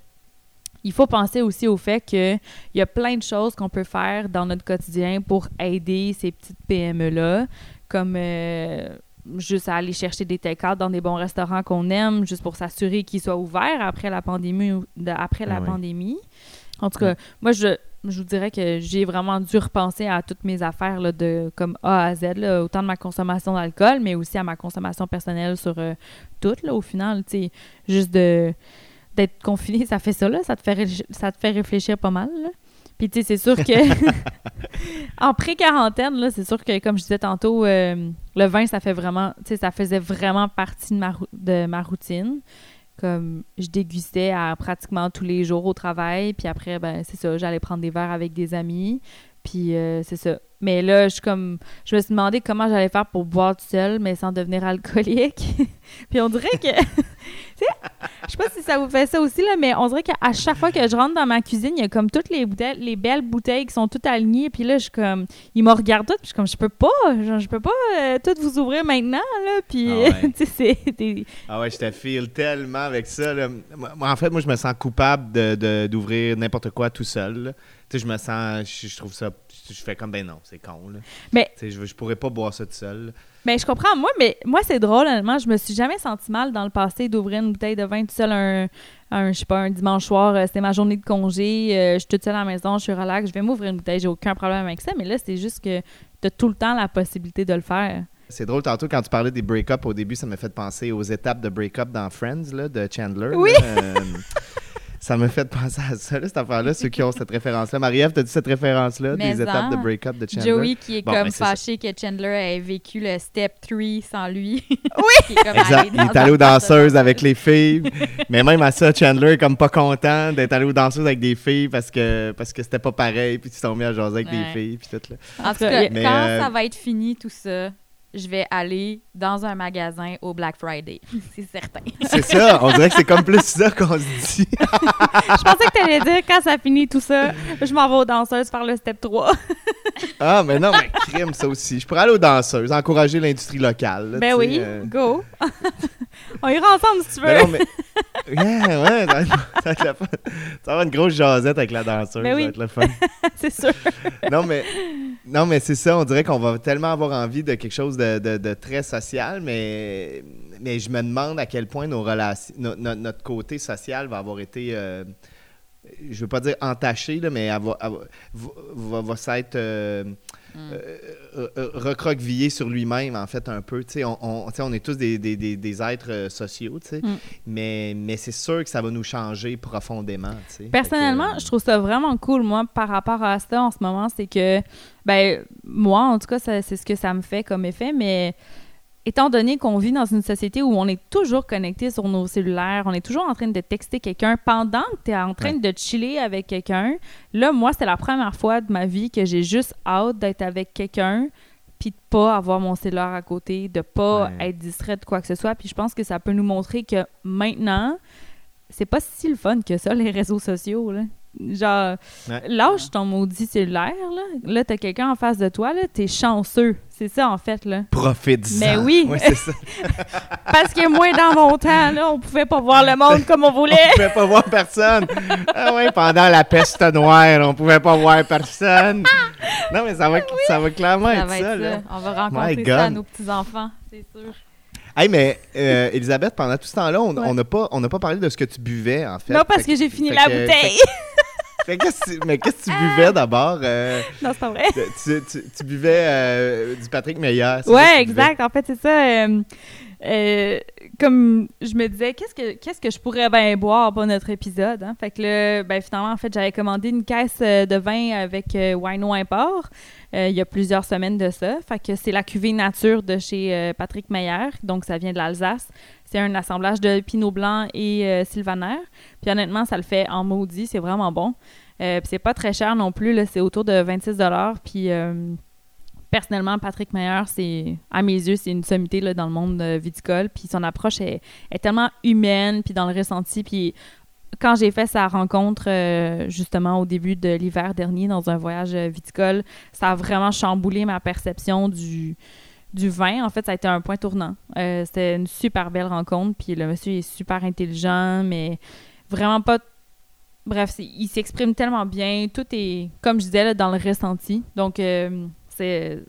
il faut penser aussi au fait qu'il y a plein de choses qu'on peut faire dans notre quotidien pour aider ces petites PME-là, comme euh, juste à aller chercher des take dans des bons restaurants qu'on aime, juste pour s'assurer qu'ils soient ouverts après la pandémie. après la Ah pandémie. En tout cas, moi, je, je vous dirais que j'ai vraiment dû repenser à toutes mes affaires là, de comme A à Z, là, autant de ma consommation d'alcool, mais aussi à ma consommation personnelle sur euh, tout, là, au final, tu sais, juste de d'être confiné, ça fait ça, là, ça te fait, ça te fait réfléchir pas mal, là. Puis, tu sais, c'est sûr que en pré-quarantaine, là, c'est sûr que, comme je disais tantôt, euh, le vin, ça fait vraiment, tu sais, ça faisait vraiment partie de ma, routine. Comme je dégustais à pratiquement tous les jours au travail, puis après, ben, c'est ça, j'allais prendre des verres avec des amis, puis euh, c'est ça. Mais là, je suis comme, je me suis demandé comment j'allais faire pour boire tout seul, mais sans devenir alcoolique. puis on dirait que, tu sais, je sais pas si ça vous fait ça aussi, là, mais on dirait qu'à chaque fois que je rentre dans ma cuisine, il y a comme toutes les bouteilles, les belles bouteilles qui sont toutes alignées. Puis là, je suis comme, ils me regardent toutes, puis je suis comme, je peux pas, genre, je peux pas euh, toutes vous ouvrir maintenant, là. Puis, Ah ouais. tu sais, c'est Ah ouais, je te file tellement avec ça. là. Moi, en fait, moi, je me sens coupable de- de- d'ouvrir n'importe quoi tout seul. Tu sais, je me sens, je, je trouve ça, je fais comme, ben non, c'est con. Là. Mais- je, je pourrais pas boire ça tout seul. là. Mais je comprends, moi, mais moi, c'est drôle, honnêtement. Je me suis jamais senti mal dans le passé d'ouvrir une bouteille de vin tout seul un, un je sais pas, un dimanche soir. euh, C'était ma journée de congé. euh, je suis toute seule à la maison, je suis relax, je vais m'ouvrir une bouteille, j'ai aucun problème avec ça. Mais là, c'est juste que tu as tout le temps la possibilité de le faire. C'est drôle, tantôt, quand tu parlais des break-up au début, ça m'a fait penser aux étapes de break-up dans Friends, là, de Chandler. Oui. là. Euh, ça m'a fait penser à ça, là, cette affaire-là, ceux qui ont cette référence-là. Marie-Ève, t'as dit cette référence-là, des étapes de break-up de Chandler? Joey qui est Bon, comme ben, fâché que Chandler ait vécu le step 3 sans lui. Oui! Exact. Il est allé aux danseuses avec les filles. Mais même à ça, Chandler est comme pas content d'être allé aux danseuses avec des filles parce que parce que c'était pas pareil. Puis ils sont mis à jaser avec des filles. Puis tout là. En tout cas, Mais, quand euh, ça va être fini tout ça, je vais aller dans un magasin au Black Friday. C'est certain. C'est ça. On dirait que c'est comme plus ça qu'on se dit. je pensais que tu allais dire quand ça finit tout ça, je m'en vais aux danseuses faire le step 3. Ah, mais non, mais crime, ça aussi. Je pourrais aller aux danseuses, encourager l'industrie locale. là, ben oui, euh. go! On ira ensemble si tu veux. Mais non, mais. Yeah, ouais, ça va être- ça va être le fun. Ça va avoir une grosse jasette avec la danseuse. Ben Ça va être le fun. c'est sûr. non, mais, non, mais c'est ça. On dirait qu'on va tellement avoir envie de quelque chose de, de- de très social, mais, mais je me demande à quel point nos relations, no- no- notre côté social va avoir été. euh, je veux pas dire entaché, là, mais elle va, elle va, va- va- va s'être. euh, euh, recroquevillé sur lui-même, en fait, un peu. Tu sais, on, on, est tous des, des- des- des êtres euh, sociaux, tu sais. Mm. mais, mais c'est sûr que ça va nous changer profondément. Personnellement, que, euh, je trouve ça vraiment cool, moi, par rapport à ça en ce moment, c'est que, ben, moi, en tout cas, ça- c'est ce que ça me fait comme effet, mais étant donné qu'on vit dans une société où on est toujours connecté sur nos cellulaires, on est toujours en train de texter quelqu'un pendant que tu es en train Ouais. de chiller avec quelqu'un, là, moi, c'est la première fois de ma vie que j'ai juste hâte d'être avec quelqu'un puis de pas avoir mon cellulaire à côté, de pas Ouais. être distrait de quoi que ce soit. Puis je pense que ça peut nous montrer que maintenant, c'est pas si le fun que ça, les réseaux sociaux, là. Genre, Ouais. lâche ton maudit cellulaire, là. Là, t'as quelqu'un en face de toi, là, t'es chanceux. C'est ça, en fait, là. Profite-en. Mais oui. C'est ça. Parce que moi, dans mon temps, là, on pouvait pas voir le monde comme on voulait. On pouvait pas voir personne. Ah ouais, pendant la peste noire, on pouvait pas voir personne. non, mais ça va, ça va clairement Ça être va ça, là. On va rencontrer ça à nos petits-enfants, c'est sûr. Hey, mais euh, Elisabeth, pendant tout ce temps-là, on Ouais. on n'a pas, on n'a pas parlé de ce que tu buvais, en fait. non, parce Fait que j'ai fini fait la que- bouteille. Fait mais qu'est-ce que tu buvais d'abord? euh, non, c'est pas vrai. tu, tu- tu buvais euh, du Patrick Meyer. Ouais, exact. En fait, c'est ça. euh, euh, comme je me disais, qu'est-ce que qu'est-ce que je pourrais bien boire pour notre épisode? Hein? Fait que là, ben, finalement, en fait, j'avais commandé une caisse euh, de vin avec euh, Wino Import euh, il y a plusieurs semaines de ça. Fait que c'est la cuvée nature de chez euh, Patrick Meyer. Donc, ça vient de l'Alsace. C'est un assemblage de Pinot Blanc et Sylvaner. Puis honnêtement, ça le fait en maudit. C'est vraiment bon. Puis c'est pas très cher non plus. là. C'est autour de 26 Puis... personnellement, Patrick Meyer, c'est, à mes yeux, c'est une sommité dans le monde euh, viticole. Puis son approche est, tellement humaine, puis dans le ressenti. Puis quand j'ai fait sa rencontre, euh, justement, au début de l'hiver dernier, dans un voyage euh, viticole, ça a vraiment chamboulé ma perception du, vin. En fait, ça a été un point tournant. C'était une super belle rencontre. Puis le monsieur est super intelligent, mais vraiment pas. Bref, il s'exprime tellement bien. Tout est, comme je disais, dans le ressenti. Donc, c'est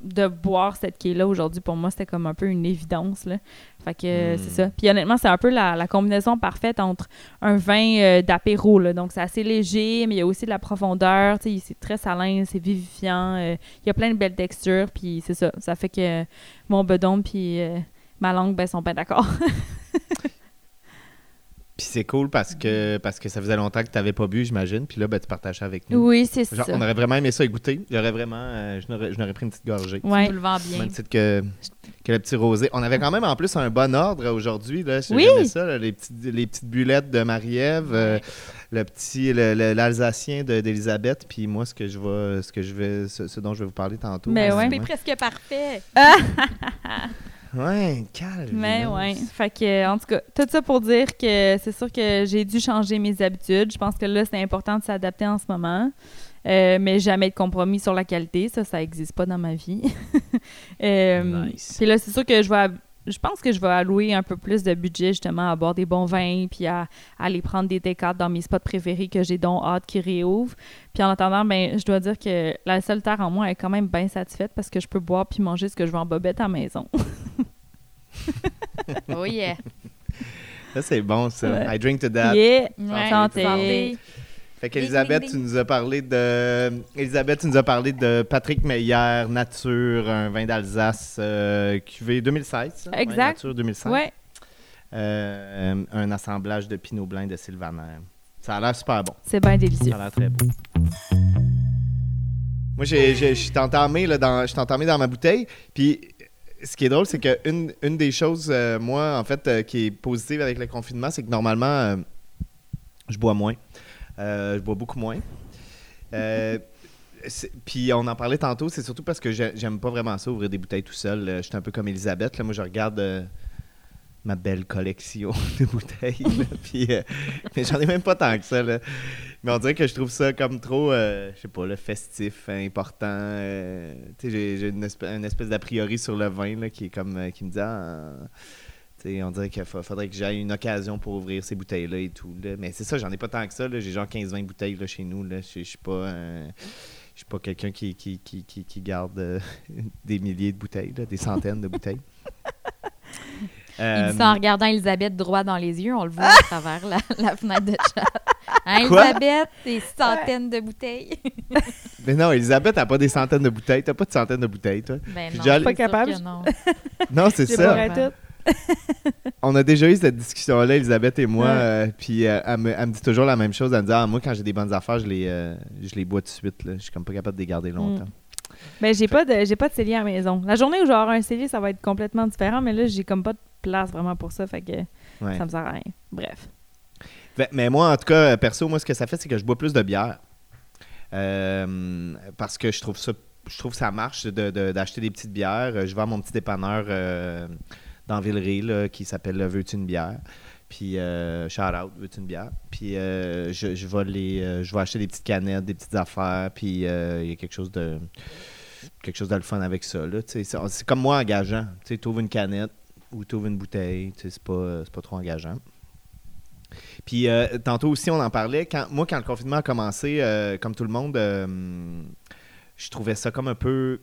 de boire cette quai-là aujourd'hui, pour moi, c'était comme un peu une évidence. Là. Fait que euh, Mm. c'est ça. Puis honnêtement, c'est un peu la, la combinaison parfaite entre un vin euh, d'apéro. là. Donc c'est assez léger, mais il y a aussi de la profondeur. Tu sais, C'est très salin, c'est vivifiant. euh, il y a plein de belles textures. Puis c'est ça. Ça fait que mon bedon puis euh, ma langue ben, sont pas d'accord. Puis c'est cool parce que, parce que ça faisait longtemps que tu n'avais pas bu, j'imagine. Puis là, ben, tu partages ça avec nous. oui, c'est Genre, ça. on aurait vraiment aimé ça goûter. J'aurais vraiment, euh, je n'aurais je n'aurais pris une petite gorgée. Nous le vends bien. Même titre que, que le petit rosé. On avait quand même en plus un bon ordre aujourd'hui. Là. Oui. ça, là, les, petites, les petites bulettes de Marie-Ève, euh, le petit, le- le- l'Alsacien de- d'Elisabeth, puis moi, ce que je vais, ce que je vais, ce, ce dont je vais vous parler tantôt. Mais Euh, ouais. C'est presque parfait. Ouais, calme. Mais ouais. Fait que, en tout cas, tout ça pour dire que c'est sûr que j'ai dû changer mes habitudes. Je pense que là, c'est important de s'adapter en ce moment. Euh, mais jamais de compromis sur la qualité. Ça, ça n'existe pas dans ma vie. Euh, Nice. Puis là, c'est sûr que je vais. Je pense que je vais allouer un peu plus de budget justement à boire des bons vins puis à, à aller prendre des décates dans mes spots préférés que j'ai donc hâte qu'ils réouvrent. Puis en attendant, ben, je dois dire que la seule terre en moi est quand même bien satisfaite parce que je peux boire puis manger ce que je veux en bobette à la maison. Oh yeah. Ça, c'est bon, ça. Ouais. I drink to that. Yeah! Ouais, Santé. santé. Fait qu'Elisabeth, tu nous as parlé de. Elisabeth, tu nous as parlé de Patrick Meyer, Nature, un vin d'Alsace, euh, cuvée 2016. ça? Ouais, Exact. Nature 2016. Ouais. Euh, un assemblage de Pinot Blanc de Sylvaner. Ça a l'air super bon. C'est bien délicieux. Ça a l'air très beau. Moi, je suis entamé, là, dans, entamé dans ma bouteille. Puis, ce qui est drôle, c'est qu'une une des choses, euh, moi, en fait, euh, qui est positive avec le confinement, c'est que normalement, je bois moins. Euh, je bois beaucoup moins. Euh, Puis on en parlait tantôt, c'est surtout parce que j'ai- j'aime pas vraiment ça, ouvrir des bouteilles tout seul. Euh, Je suis un peu comme Elisabeth. Là. Moi, je regarde euh, ma belle collection de bouteilles. là. Puis, euh, mais j'en ai même pas tant que ça. là. Mais on dirait que je trouve ça comme trop, euh, je sais pas, le festif, important. tu sais, j'ai- une, espèce, d'a priori sur le vin là, qui est comme qui me dit ah, tu sais, on dirait qu'il fa- faudrait que j'aille une occasion pour ouvrir ces bouteilles-là et tout. là. Mais c'est ça, j'en ai pas tant que ça. là. J'ai genre 15-20 bouteilles là, chez nous. là. Je je suis pas, je suis pas quelqu'un qui, qui, qui, qui, qui garde euh, des milliers de bouteilles, là, des centaines de bouteilles. Il Euh, dit ça en regardant Elisabeth droit dans les yeux. On le voit à travers la, la fenêtre de chat. Hein, Quoi? Elisabeth, des centaines de bouteilles. Mais non, Elisabeth n'a pas des centaines de bouteilles. T'as pas de centaines de bouteilles, toi. Ben non, déjà- c'est Pas capable. non. Non, c'est J'ai ça. On a déjà eu cette discussion-là, Elisabeth et moi. Ouais. euh, puis euh, elle, me, elle me dit toujours la même chose. Elle me dit Ah, Moi, quand j'ai des bonnes affaires, je les, euh, je les bois tout de suite. Là. Je suis comme pas capable de les garder longtemps. Ben, j'ai pas de j'ai pas de cellier à la maison. La journée où je vais avoir un cellier, ça va être complètement différent, mais là, j'ai comme pas de place vraiment pour ça, fait que Ouais. ça me sert à rien. Bref. Mais moi, en tout cas, perso, moi, ce que ça fait, c'est que je bois plus de bière. Parce que je trouve ça je trouve que ça marche de- de- d'acheter des petites bières. Je vais à mon petit dépanneur euh, dans Villeray là, qui s'appelle Veux-tu une bière? Puis, euh, shout out, veux-tu une bière? Puis, euh, je, je, vais les, euh, je acheter des petites canettes, des petites affaires. Puis, euh, il y a quelque chose de quelque chose de fun avec ça. C'est comme moi engageant. Tu ouvres une canette ou tu ouvres une bouteille. C'est pas, pas trop engageant. Puis euh, tantôt aussi, on en parlait. Quand, moi, quand le confinement a commencé, euh, comme tout le monde, euh, je trouvais ça comme un peu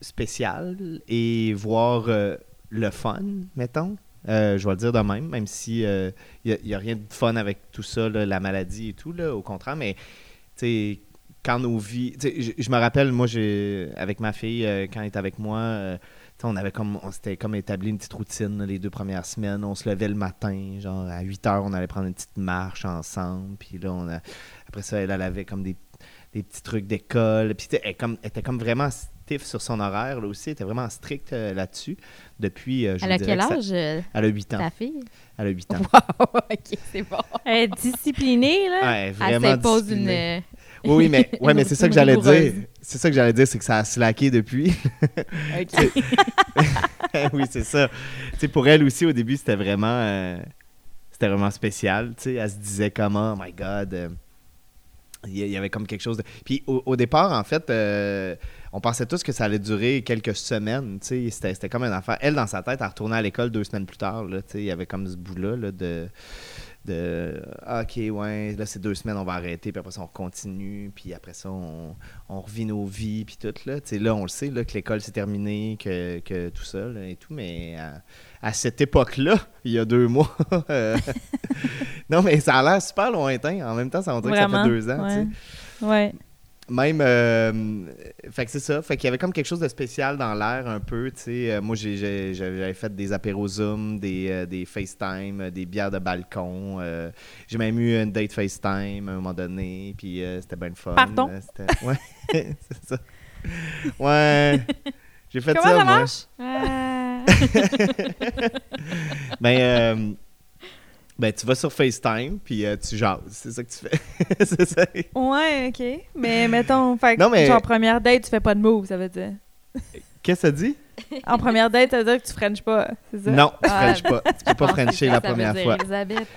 spécial et voir euh, le fun, mettons. Euh, je vais le dire de même, même si il n'y a, rien de fun avec tout ça, la maladie et tout, là, au contraire, mais quand nos vies. Je, me rappelle, moi, j'ai avec ma fille, quand elle était avec moi, on avait comme on s'était comme établi une petite routine les deux premières semaines. On se levait le matin, genre à 8 heures, on allait prendre une petite marche ensemble. Puis là, après ça, elle, avait comme des, petits trucs d'école. Puis elle, comme, était comme vraiment sur son horaire là aussi. Elle était vraiment stricte euh, là-dessus. Depuis. Euh, elle a quel âge euh, Elle a 8 ans. Ta fille? Elle a 8 ans. Wow, ok, c'est bon. Elle est disciplinée, là. Ouais, vraiment elle s'impose une oui, mais, ouais, mais c'est ça que j'allais dire. C'est ça que j'allais dire, c'est que ça a slacké depuis. OK. oui, c'est ça. sais, pour elle aussi, au début, c'était vraiment, euh, c'était vraiment spécial. sais, Elle se disait comment, oh my God. Euh, il y avait comme quelque chose de. Puis au, départ, en fait, euh, on pensait tous que ça allait durer quelques semaines. C'était, c'était comme une affaire. Elle, dans sa tête, elle retournait à l'école deux semaines plus tard. Là, il y avait comme ce bout-là là, de de ah, OK, ouais, là, c'est deux semaines, on va arrêter, puis après ça, on continue, puis après ça, on, on revit nos vies, puis tout. Là, là on le sait, là, que l'école s'est terminée, que, que, tout ça et tout, mais à, cette époque-là, il y a deux mois, non, mais ça a l'air super lointain. En même temps, ça veut dire que ça fait deux ans. Ouais. ouais même euh, fait que c'est ça. Fait qu'il y avait comme quelque chose de spécial dans l'air un peu tu sais. Euh, moi j'avais fait des apéros zoom des, euh, des FaceTime des bières de balcon j'ai même eu une date FaceTime à un moment donné puis c'était bien fun. Pardon? Ouais c'est ça. Ouais. J'ai fait Comment ça, marche? Ben ben, tu vas sur FaceTime, puis euh, tu jases. C'est ça que tu fais. c'est ça. Ouais, OK. Mais mettons, fait non, mais... genre, première date, tu fais pas de move, ça veut dire. Qu'est-ce que ça dit? En première date, ça veut dire que tu frenches pas, c'est ça? Non, tu ah. frenches pas. Tu peux pas frencher la première fois. Elisabeth.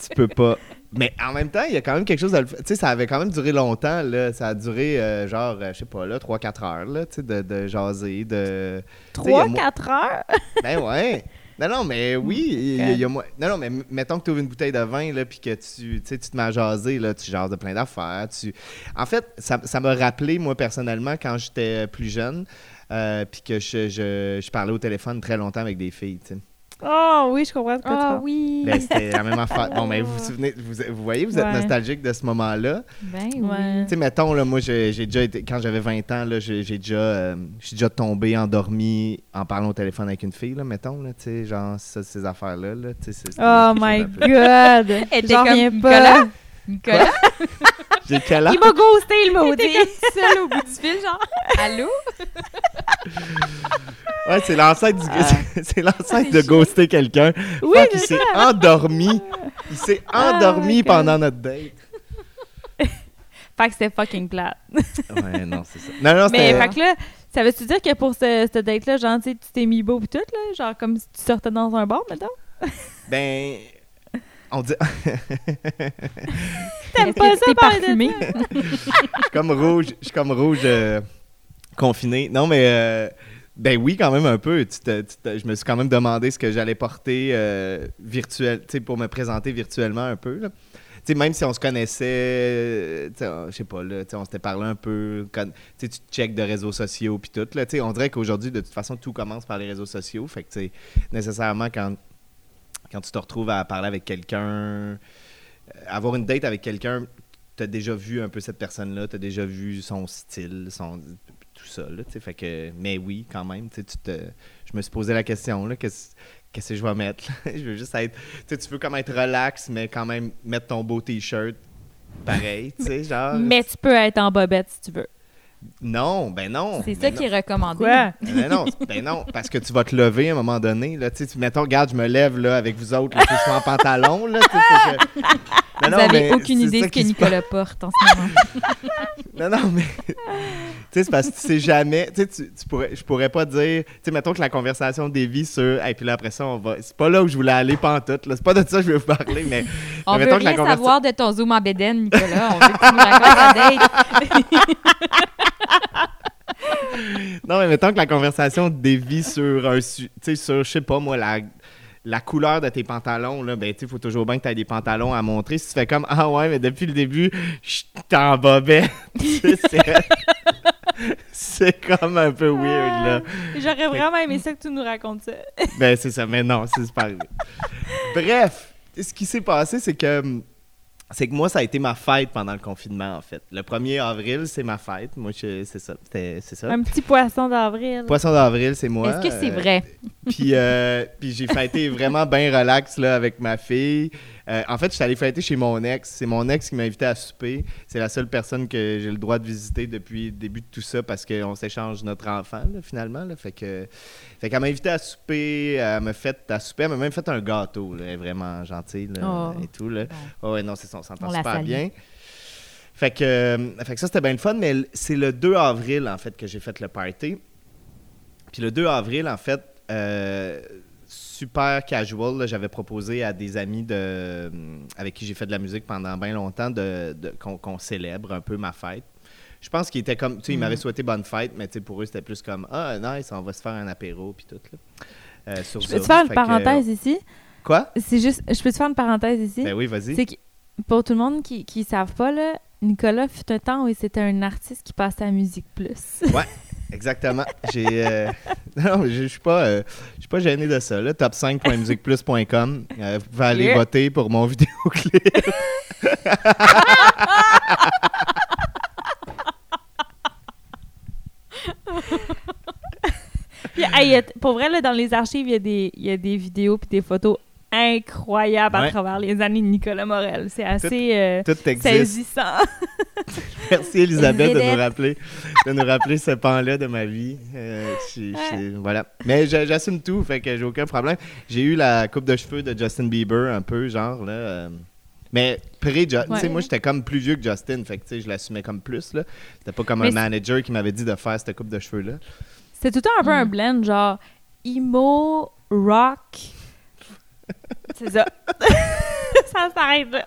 tu, peux pas. Mais en même temps, il y a quand même quelque chose de... Tu sais, ça avait quand même duré longtemps, là. Ça a duré, euh, genre, euh, je sais pas, là, 3-4 heures, là, tu sais, de, de jaser, de... 3-4 heures? Ben ouais. Non, non, mais oui, il y, a, Non, non, mais mettons que tu ouvres une bouteille de vin, là, puis que tu, tu te mets à jaser, là, tu jases de plein d'affaires. Tu... En fait, ça, ça m'a rappelé, moi, personnellement, quand j'étais plus jeune, euh, puis que je, je, je, parlais au téléphone très longtemps avec des filles, tu sais. Oh oui, je comprends ce que oh, oui. Ben, c'était la même affaire. Bon, mais vous vous souvenez, vous, vous voyez, vous êtes nostalgique de ce moment-là. Ben oui. Tu sais, mettons, là, moi, j'ai déjà été, quand j'avais 20 ans, là, j'ai déjà, euh, déjà tombé, endormi en parlant au téléphone avec une fille, là, mettons, là, tu sais, genre, ça, ces affaires-là, là, tu sais. Oh my God! J'en reviens pas. Nicolas? J'ai quel âge? Il m'a ghosté, le maudit. Seul au bout du fil, genre, allô? Ouais, c'est l'ancêtre du... Ah. c'est l'ancêtre de ghoster quelqu'un. Oui, il s'est endormi. Il s'est ah, endormi pendant notre date. fait que c'est fucking plate. ouais, non, c'est ça. Non, non, Mais fait que là, ça veut-tu dire que pour ce, cette date-là, genre, tu t'es mis beau et tout, là? Genre, comme si tu sortais dans un bar, mettons? ben... On dit. T'aimes pas ça, parfumé? je suis comme rouge, je suis comme rouge euh, confiné. Non, mais euh, ben oui, quand même un peu. je me suis quand même demandé ce que j'allais porter euh, virtuel, pour me présenter virtuellement un peu. même si on se connaissait, je sais pas, là, on s'était parlé un peu, tu check de réseaux sociaux puis tout. Là, on dirait qu'aujourd'hui, de toute façon, tout commence par les réseaux sociaux. Fait que nécessairement, quand, quand tu te retrouves à parler avec quelqu'un, euh, avoir une date avec quelqu'un, tu as déjà vu un peu cette personne-là, tu as déjà vu son style, son tout ça. Là, fait que, mais oui, quand même, tu te, je me suis posé la question, qu'est-ce que je vais mettre? je veux juste être, tu veux comme être relax, mais quand même mettre ton beau T-shirt pareil, tu sais, genre... Mais tu peux être en bobette si tu veux. Non, ben non. C'est ça qui est recommandé. Ben non, ben non, parce que tu vas te lever à un moment donné. Là, tu mettons, regarde, je me lève là, avec vous autres, là, je suis en pantalon. Là, vous n'avez aucune idée de ce que Nicolas porte en ce moment. non, non, mais. tu sais, c'est parce que tu sais jamais. Tu sais, tu pourrais, je pourrais pas dire. Tu sais, mettons que la conversation dévie sur. Et puis là, après ça, on va. C'est pas là où je voulais aller, pantoute. C'est pas de ça que je veux vous parler, mais. On mais veut rien savoir de ton zoom en bédaine, Nicolas. On veut que tu nous racontes date. Non, mais mettons que la conversation dévie sur un. Tu sais, sur, je sais pas moi, la la couleur de tes pantalons, là, ben, tu faut toujours bien que tu aies des pantalons à montrer. Si tu fais comme, ah ouais, mais depuis le début, je t'en bobais. c'est comme un peu weird, là. Ah, J'aurais vraiment aimé ça que tu nous racontes ça. ben, c'est ça, mais non, c'est pas. Bref, ce qui s'est passé, c'est que c'est que moi, ça a été ma fête pendant le confinement, en fait. Le 1er avril, c'est ma fête. Moi, c'est ça. C'est ça. Un petit poisson d'avril. Poisson d'avril, c'est moi. Est-ce que c'est vrai? puis, euh, puis j'ai fêté vraiment bien relax là, avec ma fille. Euh, en fait, je suis allé fêter chez mon ex. C'est mon ex qui m'a invité à souper. C'est la seule personne que j'ai le droit de visiter depuis le début de tout ça parce qu'on s'échange notre enfant, finalement. Fait que, fait qu'elle m'a invité à souper. Elle m'a fait à souper. Elle m'a même fait un gâteau. Elle est vraiment gentille oh. et tout. Là. Oh, ouais, non, c'est ça. On s'entend super bien. Fait que, euh, fait que ça, c'était bien le fun. Mais c'est le 2 avril, en fait, que j'ai fait le party. Puis le 2 avril, en fait, euh, super casual. J'avais proposé à des amis de, avec qui j'ai fait de la musique pendant bien longtemps de, qu'on célèbre un peu ma fête. Je pense qu'ils étaient comme, tu sais, ils m'avaient mm. souhaité bonne fête, mais pour eux, c'était plus comme, ah, nice, on va se faire un apéro, puis tout. Là, euh, je peux te faire une parenthèse ici? Quoi? C'est juste, je peux te faire une parenthèse ici? Ben oui, vas-y. C'est que, pour tout le monde qui ne savent pas, là, Nicolas fut un temps où c'était un artiste qui passait à Musique Plus. Ouais. Exactement. J'ai euh, non, je suis pas euh, suis pas gêné de ça là, top5.musicplus.com. Euh, vous pouvez aller voter pour mon vidéoclip. Puis, pour vrai, là, dans les archives, il y, a des, il y a des vidéos puis des photos incroyable à travers les années de Nicolas Morel. C'est assez euh, saisissant. Merci Elisabeth de nous rappeler de nous rappeler ce pan-là de ma vie. Euh, voilà. Mais j'assume tout, fait que j'ai aucun problème. J'ai eu la coupe de cheveux de Justin Bieber un peu, genre là. Euh, mais pré tu sais, moi j'étais comme plus vieux que Justin, fait que je l'assumais comme plus là. C'était pas comme un manager qui m'avait dit de faire cette coupe de cheveux là. C'était tout un peu un mm. blend genre emo, rock, c'est ça. ça s'arrête là.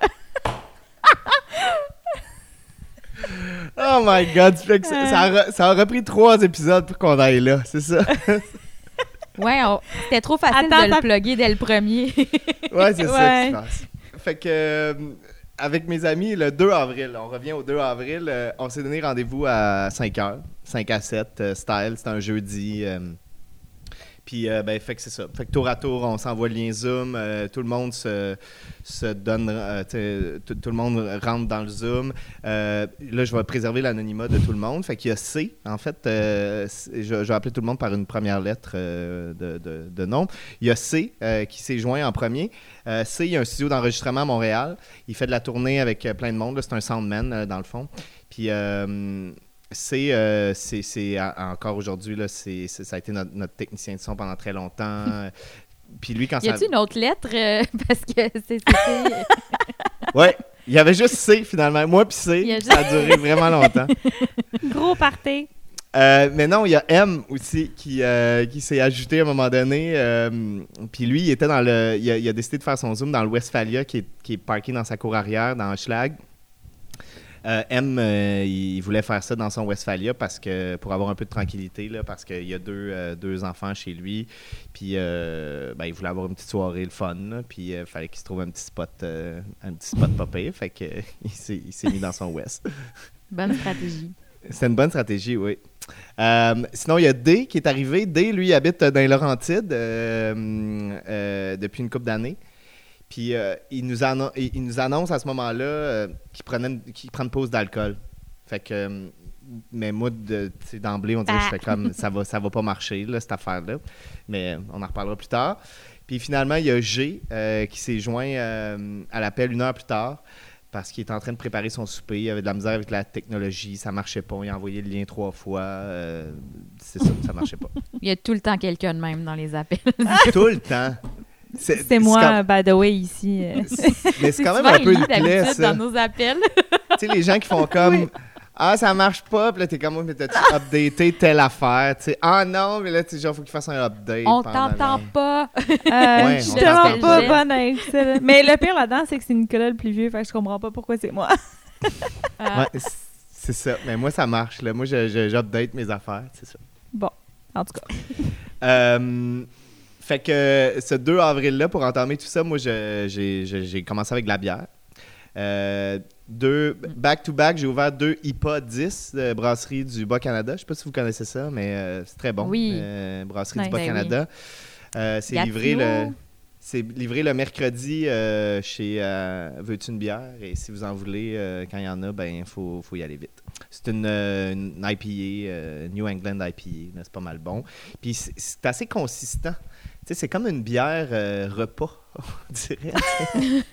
oh my god, ça, ça, a, repris trois épisodes pour qu'on aille là, c'est ça? ouais, c'était trop facile de le plugger dès le premier. ouais, c'est ça qui se passe. Fait que, euh, avec mes amis, le 2 avril, on revient au 2 avril, euh, on s'est donné rendez-vous à 5 h, 5 à 7, euh, style, c'était un jeudi. Puis, euh, ben, fait que c'est ça. Fait que tour à tour, on s'envoie le lien Zoom. Euh, tout le monde se, donne. Euh, tout, le monde rentre dans le Zoom. là, je vais préserver l'anonymat de tout le monde. Fait qu'il y a C, en fait. je, vais appeler tout le monde par une première lettre de, nom. Il y a C qui s'est joint en premier. C, il y a un studio d'enregistrement à Montréal. Il fait de la tournée avec plein de monde. C'est un soundman, dans le fond. Puis euh, c'est c'est encore aujourd'hui là c'est ça a été notre, technicien de son pendant très longtemps puis lui quand y a-t-il une autre lettre euh, parce que c'est ouais il y avait juste C finalement moi puis C ça a duré vraiment longtemps gros party euh, mais non, il y a M aussi qui, qui s'est ajouté à un moment donné. puis lui, il était dans le. Il a, décidé de faire son zoom dans le Westphalia qui est, qui est parké dans sa cour arrière, dans Schlag. Euh, M, euh, il voulait faire ça dans son Westphalia parce que pour avoir un peu de tranquillité, là, parce qu'il y a deux, euh, deux, enfants chez lui. Puis ben, il voulait avoir une petite soirée, le fun. puis il fallait qu'il se trouve un petit spot, un petit spot popé. Fait que il s'est mis dans son West. Bonne stratégie. C'est une bonne stratégie, oui. sinon, il y a D qui est arrivé. D, lui, habite dans les Laurentides depuis une couple d'années. Puis euh, il, nous il, nous annonce à ce moment-là euh, qu'il prenait prend une pause d'alcool. Fait que euh, mais moi d'emblée on dirait que je fais comme ça va ça va pas marcher là, cette affaire là. Mais on en reparlera plus tard. Puis finalement il y a G qui s'est joint à l'appel une heure plus tard parce qu'il est en train de préparer son souper. Il avait de la misère avec la technologie, ça marchait pas. Il a envoyé le lien trois fois. c'est ça, ça marchait pas. Il y a tout le temps quelqu'un de même dans les appels. tout le temps. C'est moi, by the way, ici. Euh. Mais c'est quand même un peu une plaie, ça. dans nos appels. tu sais, les gens qui font comme... Ah, ça marche pas, puis là, t'es comme, mais t'as-tu updaté telle affaire? Tu sais, ah non, mais là, tu genre, faut qu'il fasse un update. On t'entend pas. Euh, ouais, je pas bonne. Mais le pire là-dedans, c'est que c'est Nicolas le plus vieux, fait que je comprends pas pourquoi c'est moi. ouais, c'est ça. Mais moi, ça marche, là. Moi, j'update mes affaires, c'est ça. Bon, en tout cas. euh, fait que ce 2 avril-là, pour entamer tout ça, moi, j'ai commencé avec de la bière. Euh, deux, back-to-back, j'ai ouvert deux IPA 10 de brasserie du Bas-Canada. Je sais pas si vous connaissez ça, mais euh, c'est très bon. Oui. Euh, brasserie Ouais. du Ben Bas-Canada. Euh, c'est livré le... C'est livré le mercredi euh, chez euh, Veux-tu une bière? Et si vous en voulez, euh, quand il y en a, ben il faut, faut y aller vite. C'est une, euh, une IPA, euh, New England IPA. C'est pas mal bon. Puis c'est assez consistant. Sais, c'est comme une bière euh, repas, on dirait.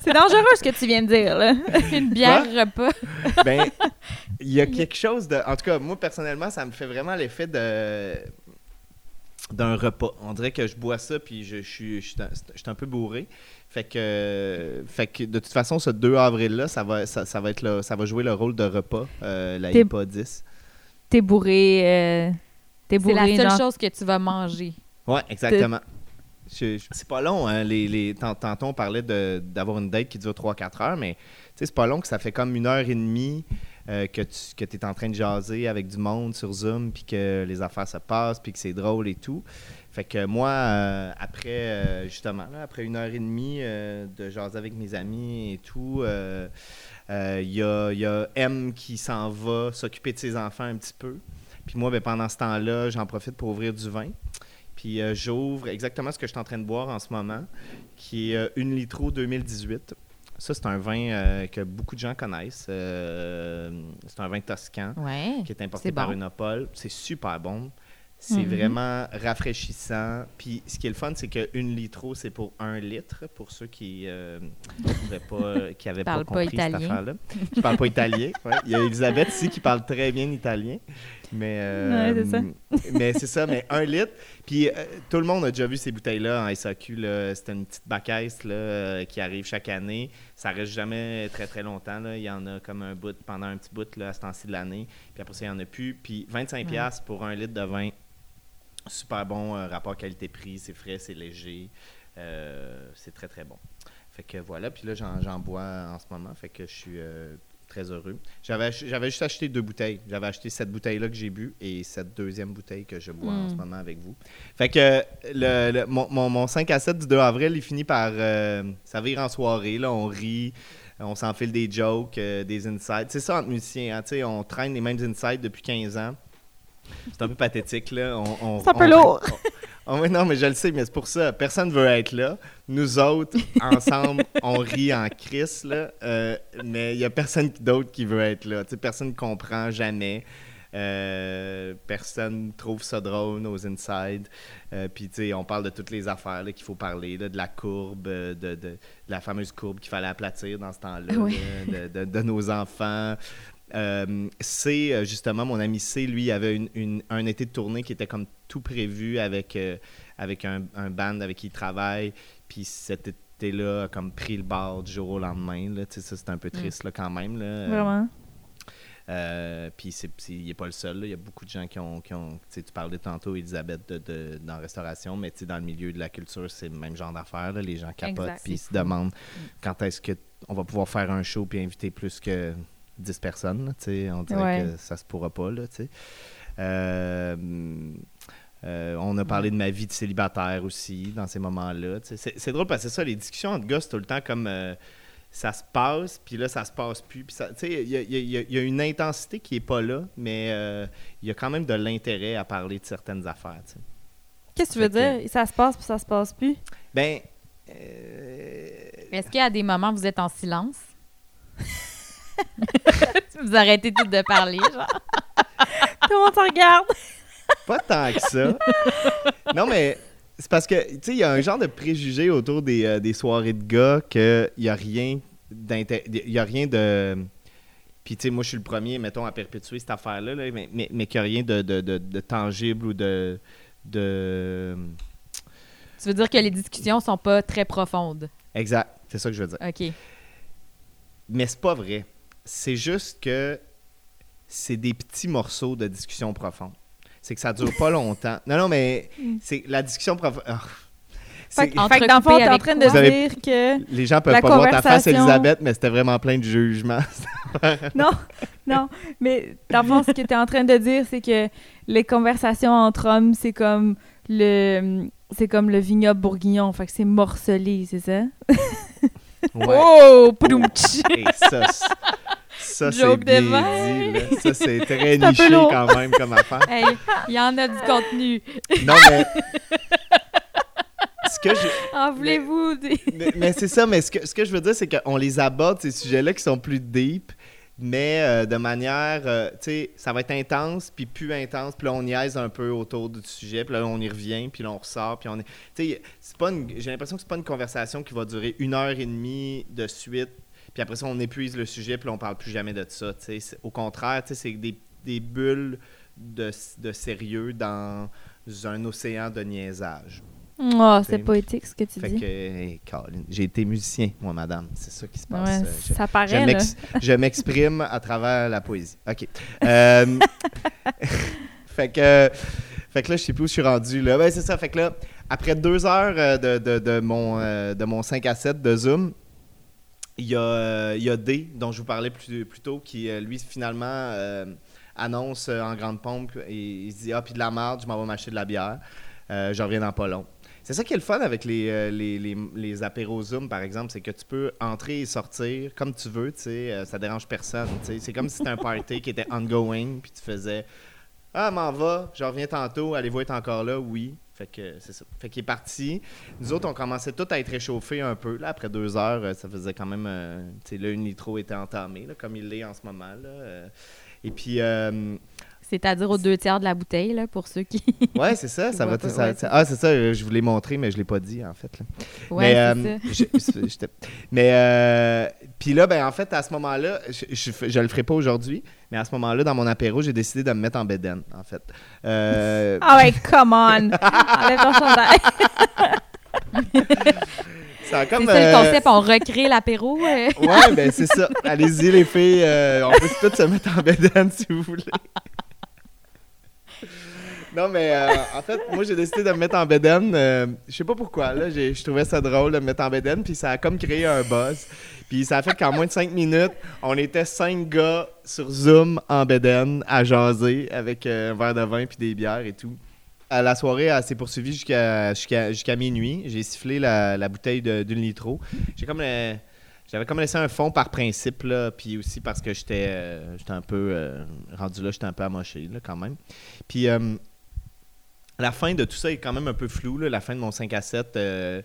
C'est dangereux ce que tu viens de dire, là. Une bière repas. ben, il y a quelque chose de. En tout cas, moi, personnellement, ça me fait vraiment l'effet de d'un repas. On dirait que je bois ça puis je, suis je suis un, je un peu bourré. Fait que, fait que de toute façon, ce 2 avril-là, ça va, ça, ça va être le- ça va jouer le rôle de repas, euh, la T'es- IPA 10. T'es bourré. euh, T'es C'est bourré, la seule genre. chose que tu vas manger. Ouais, exactement. Je- je- c'est pas long, hein. Les, les, tant- tantôt, on parlait d'avoir une date qui dure 3-4 heures, mais c'est pas long que ça fait comme une heure et demie euh, que tu que es en train de jaser avec du monde sur Zoom, puis que les affaires se passent, puis que c'est drôle et tout. Fait que moi, euh, après, euh, justement, là, après une heure et demie de jaser avec mes amis et tout, il y, a, y a M qui s'en va s'occuper de ses enfants un petit peu. Puis moi, ben, pendant ce temps-là, j'en profite pour ouvrir du vin. Puis euh, j'ouvre exactement ce que je suis en train de boire en ce moment, qui est euh, une Litro 2018. Ça, c'est un vin euh, que beaucoup de gens connaissent. Euh, c'est un vin toscan Ouais. qui est importé par bon. C'est super bon. C'est Mhm. vraiment rafraîchissant. Puis ce qui est le fun, c'est qu'une litro, c'est pour un litre, pour ceux qui n'avaient pas, qui avaient pas compris cette affaire-là. Qui parlent pas italien. ouais. Il y a Elisabeth ici qui parle très bien italien. Mais, euh, Ouais, c'est ça. mais c'est ça, mais un litre. Puis euh, tout le monde a déjà vu ces bouteilles-là en SAQ. C'était une petite bacaisse là, euh, qui arrive chaque année. Ça reste jamais très très longtemps. Là. Il y en a comme un bout pendant un petit bout là, à ce temps-ci de l'année. Puis après ça, il n'y en a plus. Puis 25$ piastres pour un litre de vin. Super bon euh, rapport qualité-prix. C'est frais, c'est léger. C'est très très bon. Fait que voilà. Puis là, j'en, bois en ce moment. Fait que je suis très heureux. J'avais, juste acheté deux bouteilles. J'avais acheté cette bouteille-là que j'ai bu et cette deuxième bouteille que je bois en Mm. ce moment avec vous. Fait que le, le- mon, mon- mon 5 à 7 du 2 avril, il finit par. euh, ça vire en soirée. Là, on rit, on s'enfile des jokes, euh, des insights. C'est ça entre musiciens. hein, on traîne les mêmes insights depuis 15 ans. C'est un peu pathétique. là. On, on- C'est un peu on- lourd. On- on- non, mais je le sais, mais c'est pour ça. Personne veut être là. Nous autres, ensemble, on rit en crise, là. euh, mais il n'y a personne d'autre qui veut être là. Personne ne comprend jamais. Euh, personne trouve ça drôle, nos insides. Euh, Puis, tu sais, on parle de toutes les affaires qu'il faut parler, là, de la courbe, de, de- de la fameuse courbe qu'il fallait aplatir dans ce temps-là, Oui. de nos enfants. Euh, C, euh, justement, mon ami C, lui, avait une- une- un été de tournée qui était comme tout prévu avec, euh, avec un, un band avec qui il travaille. Puis cet été-là a comme pris le bord du jour au lendemain. Là. Ça, c'est un peu triste là, quand même. Là. Vraiment? Euh, puis c'est, c'est- il n'est pas le seul. Il y a beaucoup de gens qui ont. Qui ont tu parlais tantôt, Elisabeth, de, de- dans la restauration, mais dans le milieu de la culture, c'est le même genre d'affaires. là. Les gens capotent puis ils C'est se demandent quand est-ce qu'on va pouvoir faire un show puis inviter plus que 10 personnes. là, tu sais. on dirait Ouais. que ça se pourra pas. Là, tu sais. Euh, euh, on a parlé de ma vie de célibataire aussi dans ces moments-là. tu sais. C'est, c'est drôle parce que c'est ça, les discussions entre gars, c'est tout le temps comme euh, ça se passe, puis là, ça se passe plus. Il y y y a- il y a une intensité qui est pas là, mais euh, il y a quand même de l'intérêt à parler de certaines affaires. tu sais. Qu'est-ce que tu veux que- dire? Ça se passe puis ça se passe plus? Ben. euh, Est-ce qu'il y a des moments où vous êtes en silence? vous arrêtez toutes de parler, genre. Tout le monde te regarde. Pas tant que ça. non, mais c'est parce que, tu sais, il y a un genre de préjugé autour des, euh, des soirées de gars qu'il n'y a rien d'inté- Il y a rien de. Puis, tu sais, moi, je suis le premier, mettons, à perpétuer cette affaire-là, là, mais, mais, mais qu'il n'y a rien de, de, de- de tangible ou de. de... Tu veux dire que les discussions sont pas très profondes? Exact, c'est ça que je veux dire. OK. Mais c'est pas vrai. C'est juste que c'est des petits morceaux de discussion profonde. C'est que ça dure pas longtemps. Non, non, mais c'est la discussion profonde. Ah. Fait, que- fait que dans le fond, t'es en train de avez- dire que... Les gens peuvent La pas voir ta face, conversation- Elisabeth, mais c'était vraiment plein de jugement. Non, non. Mais dans le fond, ce que tu es en train de dire, c'est que les conversations entre hommes, c'est comme le c'est comme le vignoble bourguignon, fait que c'est morcelé, c'est ça? Ouais. Oh! Et ça, ça c'est bien dit. là. Ça, c'est très niché quand même comme affaire. Hey, il y en a du contenu. Non, mais... ce que je... En voulez-vous? mais, mais c'est ça, mais ce que, ce que je veux dire, c'est qu'on les aborde, ces sujets-là qui sont plus deep, mais euh, de manière, euh, tu sais, ça va être intense, puis plus intense, puis là, on niaise un peu autour du sujet, puis là, on y revient, puis là, on ressort, puis on est... Tu sais, c'est pas une- j'ai l'impression que c'est pas une conversation qui va durer une heure et demie de suite, puis après ça, on épuise le sujet, puis on parle plus jamais de ça, tu sais. C'est- Au contraire, c'est des, des bulles de, de sérieux dans un océan de niaisage. Oh, c'est poétique ce que tu Fait dis. hey, j'ai été musicien, moi, madame. C'est ça qui se passe. Ouais, Euh, je- ça paraît, je m'exprime à travers la poésie. OK. Euh, fait que... Fait que là, je sais plus où je suis rendu. Là. Ben, c'est ça. Fait que là, après deux heures euh, de, de- de mon, de mon 5 à 7 de Zoom, il y a, euh, il y a D, dont je vous parlais plus, plus tôt, qui, euh, lui, finalement, euh, annonce euh, en grande pompe et il se dit Ah, puis de la merde, je m'en vais m'acheter de la bière. Euh, je reviens dans pas long. C'est ça qui est le fun avec les, euh, les, les, apéros Zoom, par exemple, c'est que tu peux entrer et sortir comme tu veux, tu sais, euh, ça dérange personne. tu sais. C'est comme si c'était un party qui était ongoing, puis tu faisais Ah, m'en va, je reviens tantôt, allez-vous être encore là? Oui. Fait que c'est ça. Fait qu'il est parti. Nous autres, on commençait tout à être réchauffés un peu. Là, après deux heures, euh, ça faisait quand même. euh, tu sais, là, une nitro était entamée, comme il l'est en ce moment. Euh. et puis, C'est-à-dire aux deux tiers de la bouteille, là, pour ceux qui. ouais, c'est ça. ça, va, pas, ça- ouais, ça- ah, c'est ça. euh, Je vous l'ai montré, mais je l'ai pas dit, en fait. là. Ouais, mais, c'est euh, ça. je- j'étais- mais euh, puis là, ben en fait, à ce moment-là, je, je, je le ferai pas aujourd'hui, mais à ce moment-là, dans mon apéro, j'ai décidé de me mettre en bédaine, en fait. Euh, Ah ouais, come on! Enlève ton chandail. C'est comme. ça le euh, concept, on recrée l'apéro. euh. Ouais, ben c'est ça. Allez-y, les filles. euh, on peut tous se mettre en bédaine si vous voulez. Non, mais euh, en fait, moi, j'ai décidé de me mettre en bédaine. euh, je sais pas pourquoi, là. Je trouvais ça drôle de me mettre en bédaine, puis ça a comme créé un buzz. Puis ça a fait qu'en moins de cinq minutes, on était cinq gars sur Zoom en bédaine à jaser avec euh, un verre de vin puis des bières et tout. À la soirée, elle s'est poursuivie jusqu'à jusqu'à minuit. J'ai sifflé la, la bouteille d'une litro. J'ai comme euh, j'avais comme laissé un fond par principe là, puis aussi parce que j'étais euh, un peu euh, rendu là, j'étais un peu amoché là quand même. Puis euh, la fin de tout ça est quand même un peu floue la fin de mon 5 à 7 euh,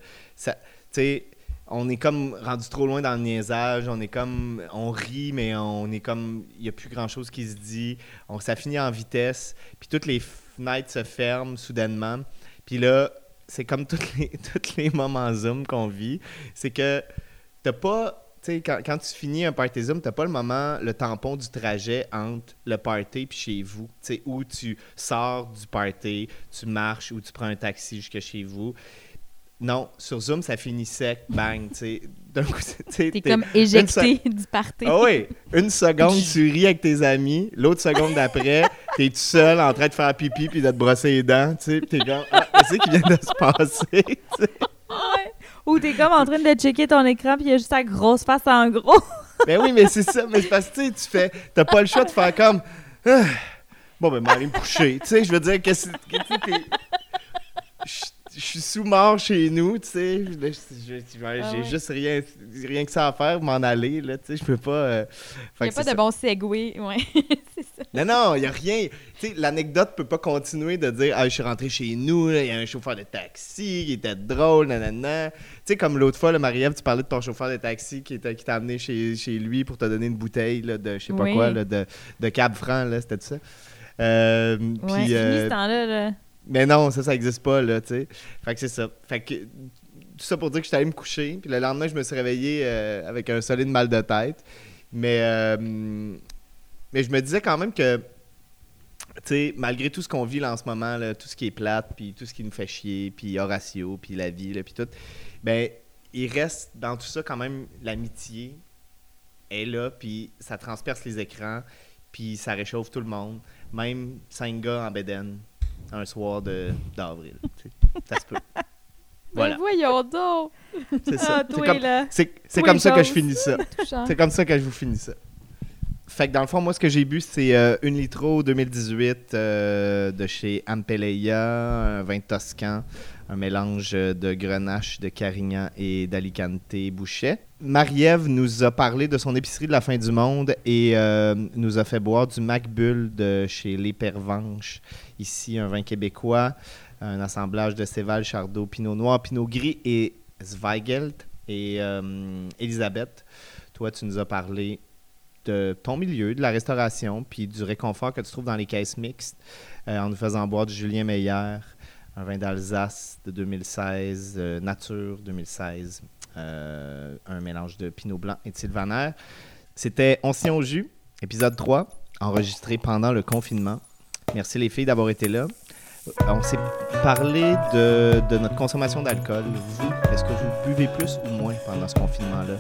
on est comme rendu trop loin dans le niaisage, on est comme on rit mais on est comme il y a plus grand-chose qui se dit, on ça finit en vitesse, puis toutes les fenêtres se ferment soudainement. Puis là, c'est comme tous les tous les moments Zoom qu'on vit, c'est que t'as pas sais, quand, quand tu finis un party Zoom, t'as pas le moment, le tampon du trajet entre le party puis chez vous. Tu sais, où tu sors du party, tu marches ou tu prends un taxi jusqu'à chez vous. Non, sur Zoom, ça finit sec, bang, tu sais. D'un coup, T'es t'es- comme éjecté du party. ah oui, une seconde, tu ris avec tes amis. L'autre seconde d'après, t'es tout seul en train de faire pipi puis de te brosser les dents. Tu sais, t'es comme, ah, qu'est-ce qui vient de se passer? Tu Ou t'es comme en train de checker ton écran, puis il y a juste ta grosse face en gros. Ben oui, mais c'est ça. Mais c'est parce que tu fais, t'as pas le choix de faire comme, Ah, bon, ben, m'aller me coucher. Tu sais, je veux dire, qu'est-ce que tu Je- suis sous-mort chez nous, tu sais. J'ai Ah ouais. juste rien, rien que ça à faire, m'en aller, là, tu sais. Je peux pas. euh, Il n'y a pas de ça. bon segway. Ouais. c'est ça. Non, non, il n'y a rien. Tu sais, l'anecdote peut pas continuer de dire Ah, je suis rentré chez nous, il y a un chauffeur de taxi qui était drôle, nanana. Tu sais, comme l'autre fois, le Marie-Ève, tu parlais de ton chauffeur de taxi qui était- qui t'a amené chez, chez lui pour te donner une bouteille là, de je sais pas Oui. quoi, là, de, de Cab Franc, là, c'était ça. Euh, Ouais. Fini euh, ce temps-là, là. Mais non, ça, ça existe pas, là, tu sais. Fait que c'est ça. Fait que tout ça pour dire que j'étais allé me coucher. Puis le lendemain, je me suis réveillé euh, avec un solide mal de tête. Mais, euh, mais je me disais quand même que, tu sais, malgré tout ce qu'on vit là en ce moment, là, tout ce qui est plate, puis tout ce qui nous fait chier, puis Horatio, puis la vie, là, puis tout, ben, il reste dans tout ça quand même l'amitié est là, puis ça transperce les écrans, puis ça réchauffe tout le monde. Même cinq gars en bédaine un soir d'avril. ça se peut. Voilà, Mais voyons donc. c'est ça. Ah, C'est comme, comme ça que je finis ça. C'est comme ça que je vous finis ça. Fait que dans le fond, moi, ce que j'ai bu, c'est euh, une litro 2018 euh, de chez Ampeleia, un vin toscan, un mélange de grenache, de carignan et d'alicante bouchet. Marie-Ève nous a parlé de son épicerie de la fin du monde et euh, nous a fait boire du Macbull de chez Les Pervenches. Ici, un vin québécois, un assemblage de Céval, Chardot, Pinot Noir, Pinot Gris et Zweigelt. Et euh, Elisabeth, toi, tu nous as parlé de ton milieu, de la restauration, puis du réconfort que tu trouves dans les caisses mixtes, euh, en nous faisant boire du Julien Meyer, un vin d'Alsace de 2016, euh, Nature 2016, euh, un mélange de Pinot Blanc et de Sylvaner. C'était On au jus, épisode 3, enregistré pendant le confinement. Merci les filles d'avoir été là. On s'est parlé de, de notre consommation d'alcool. Vous, est-ce que vous buvez plus ou moins pendant ce confinement-là?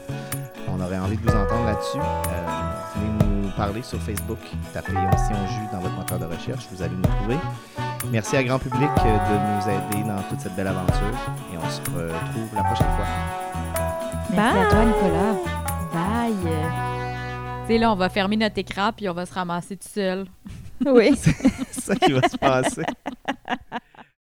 On aurait envie de vous entendre là-dessus. Euh, venez nous parler sur Facebook. Tapez On s'y jus dans votre moteur de recherche. Vous allez nous trouver. Merci à grand public euh, de nous aider dans toute cette belle aventure. Et on se retrouve la prochaine fois. Merci à Bye. toi, Nicolas. Bye. Tu sais, là, on va fermer notre écran puis on va se ramasser tout seul. Oui. C'est ça qui va se passer.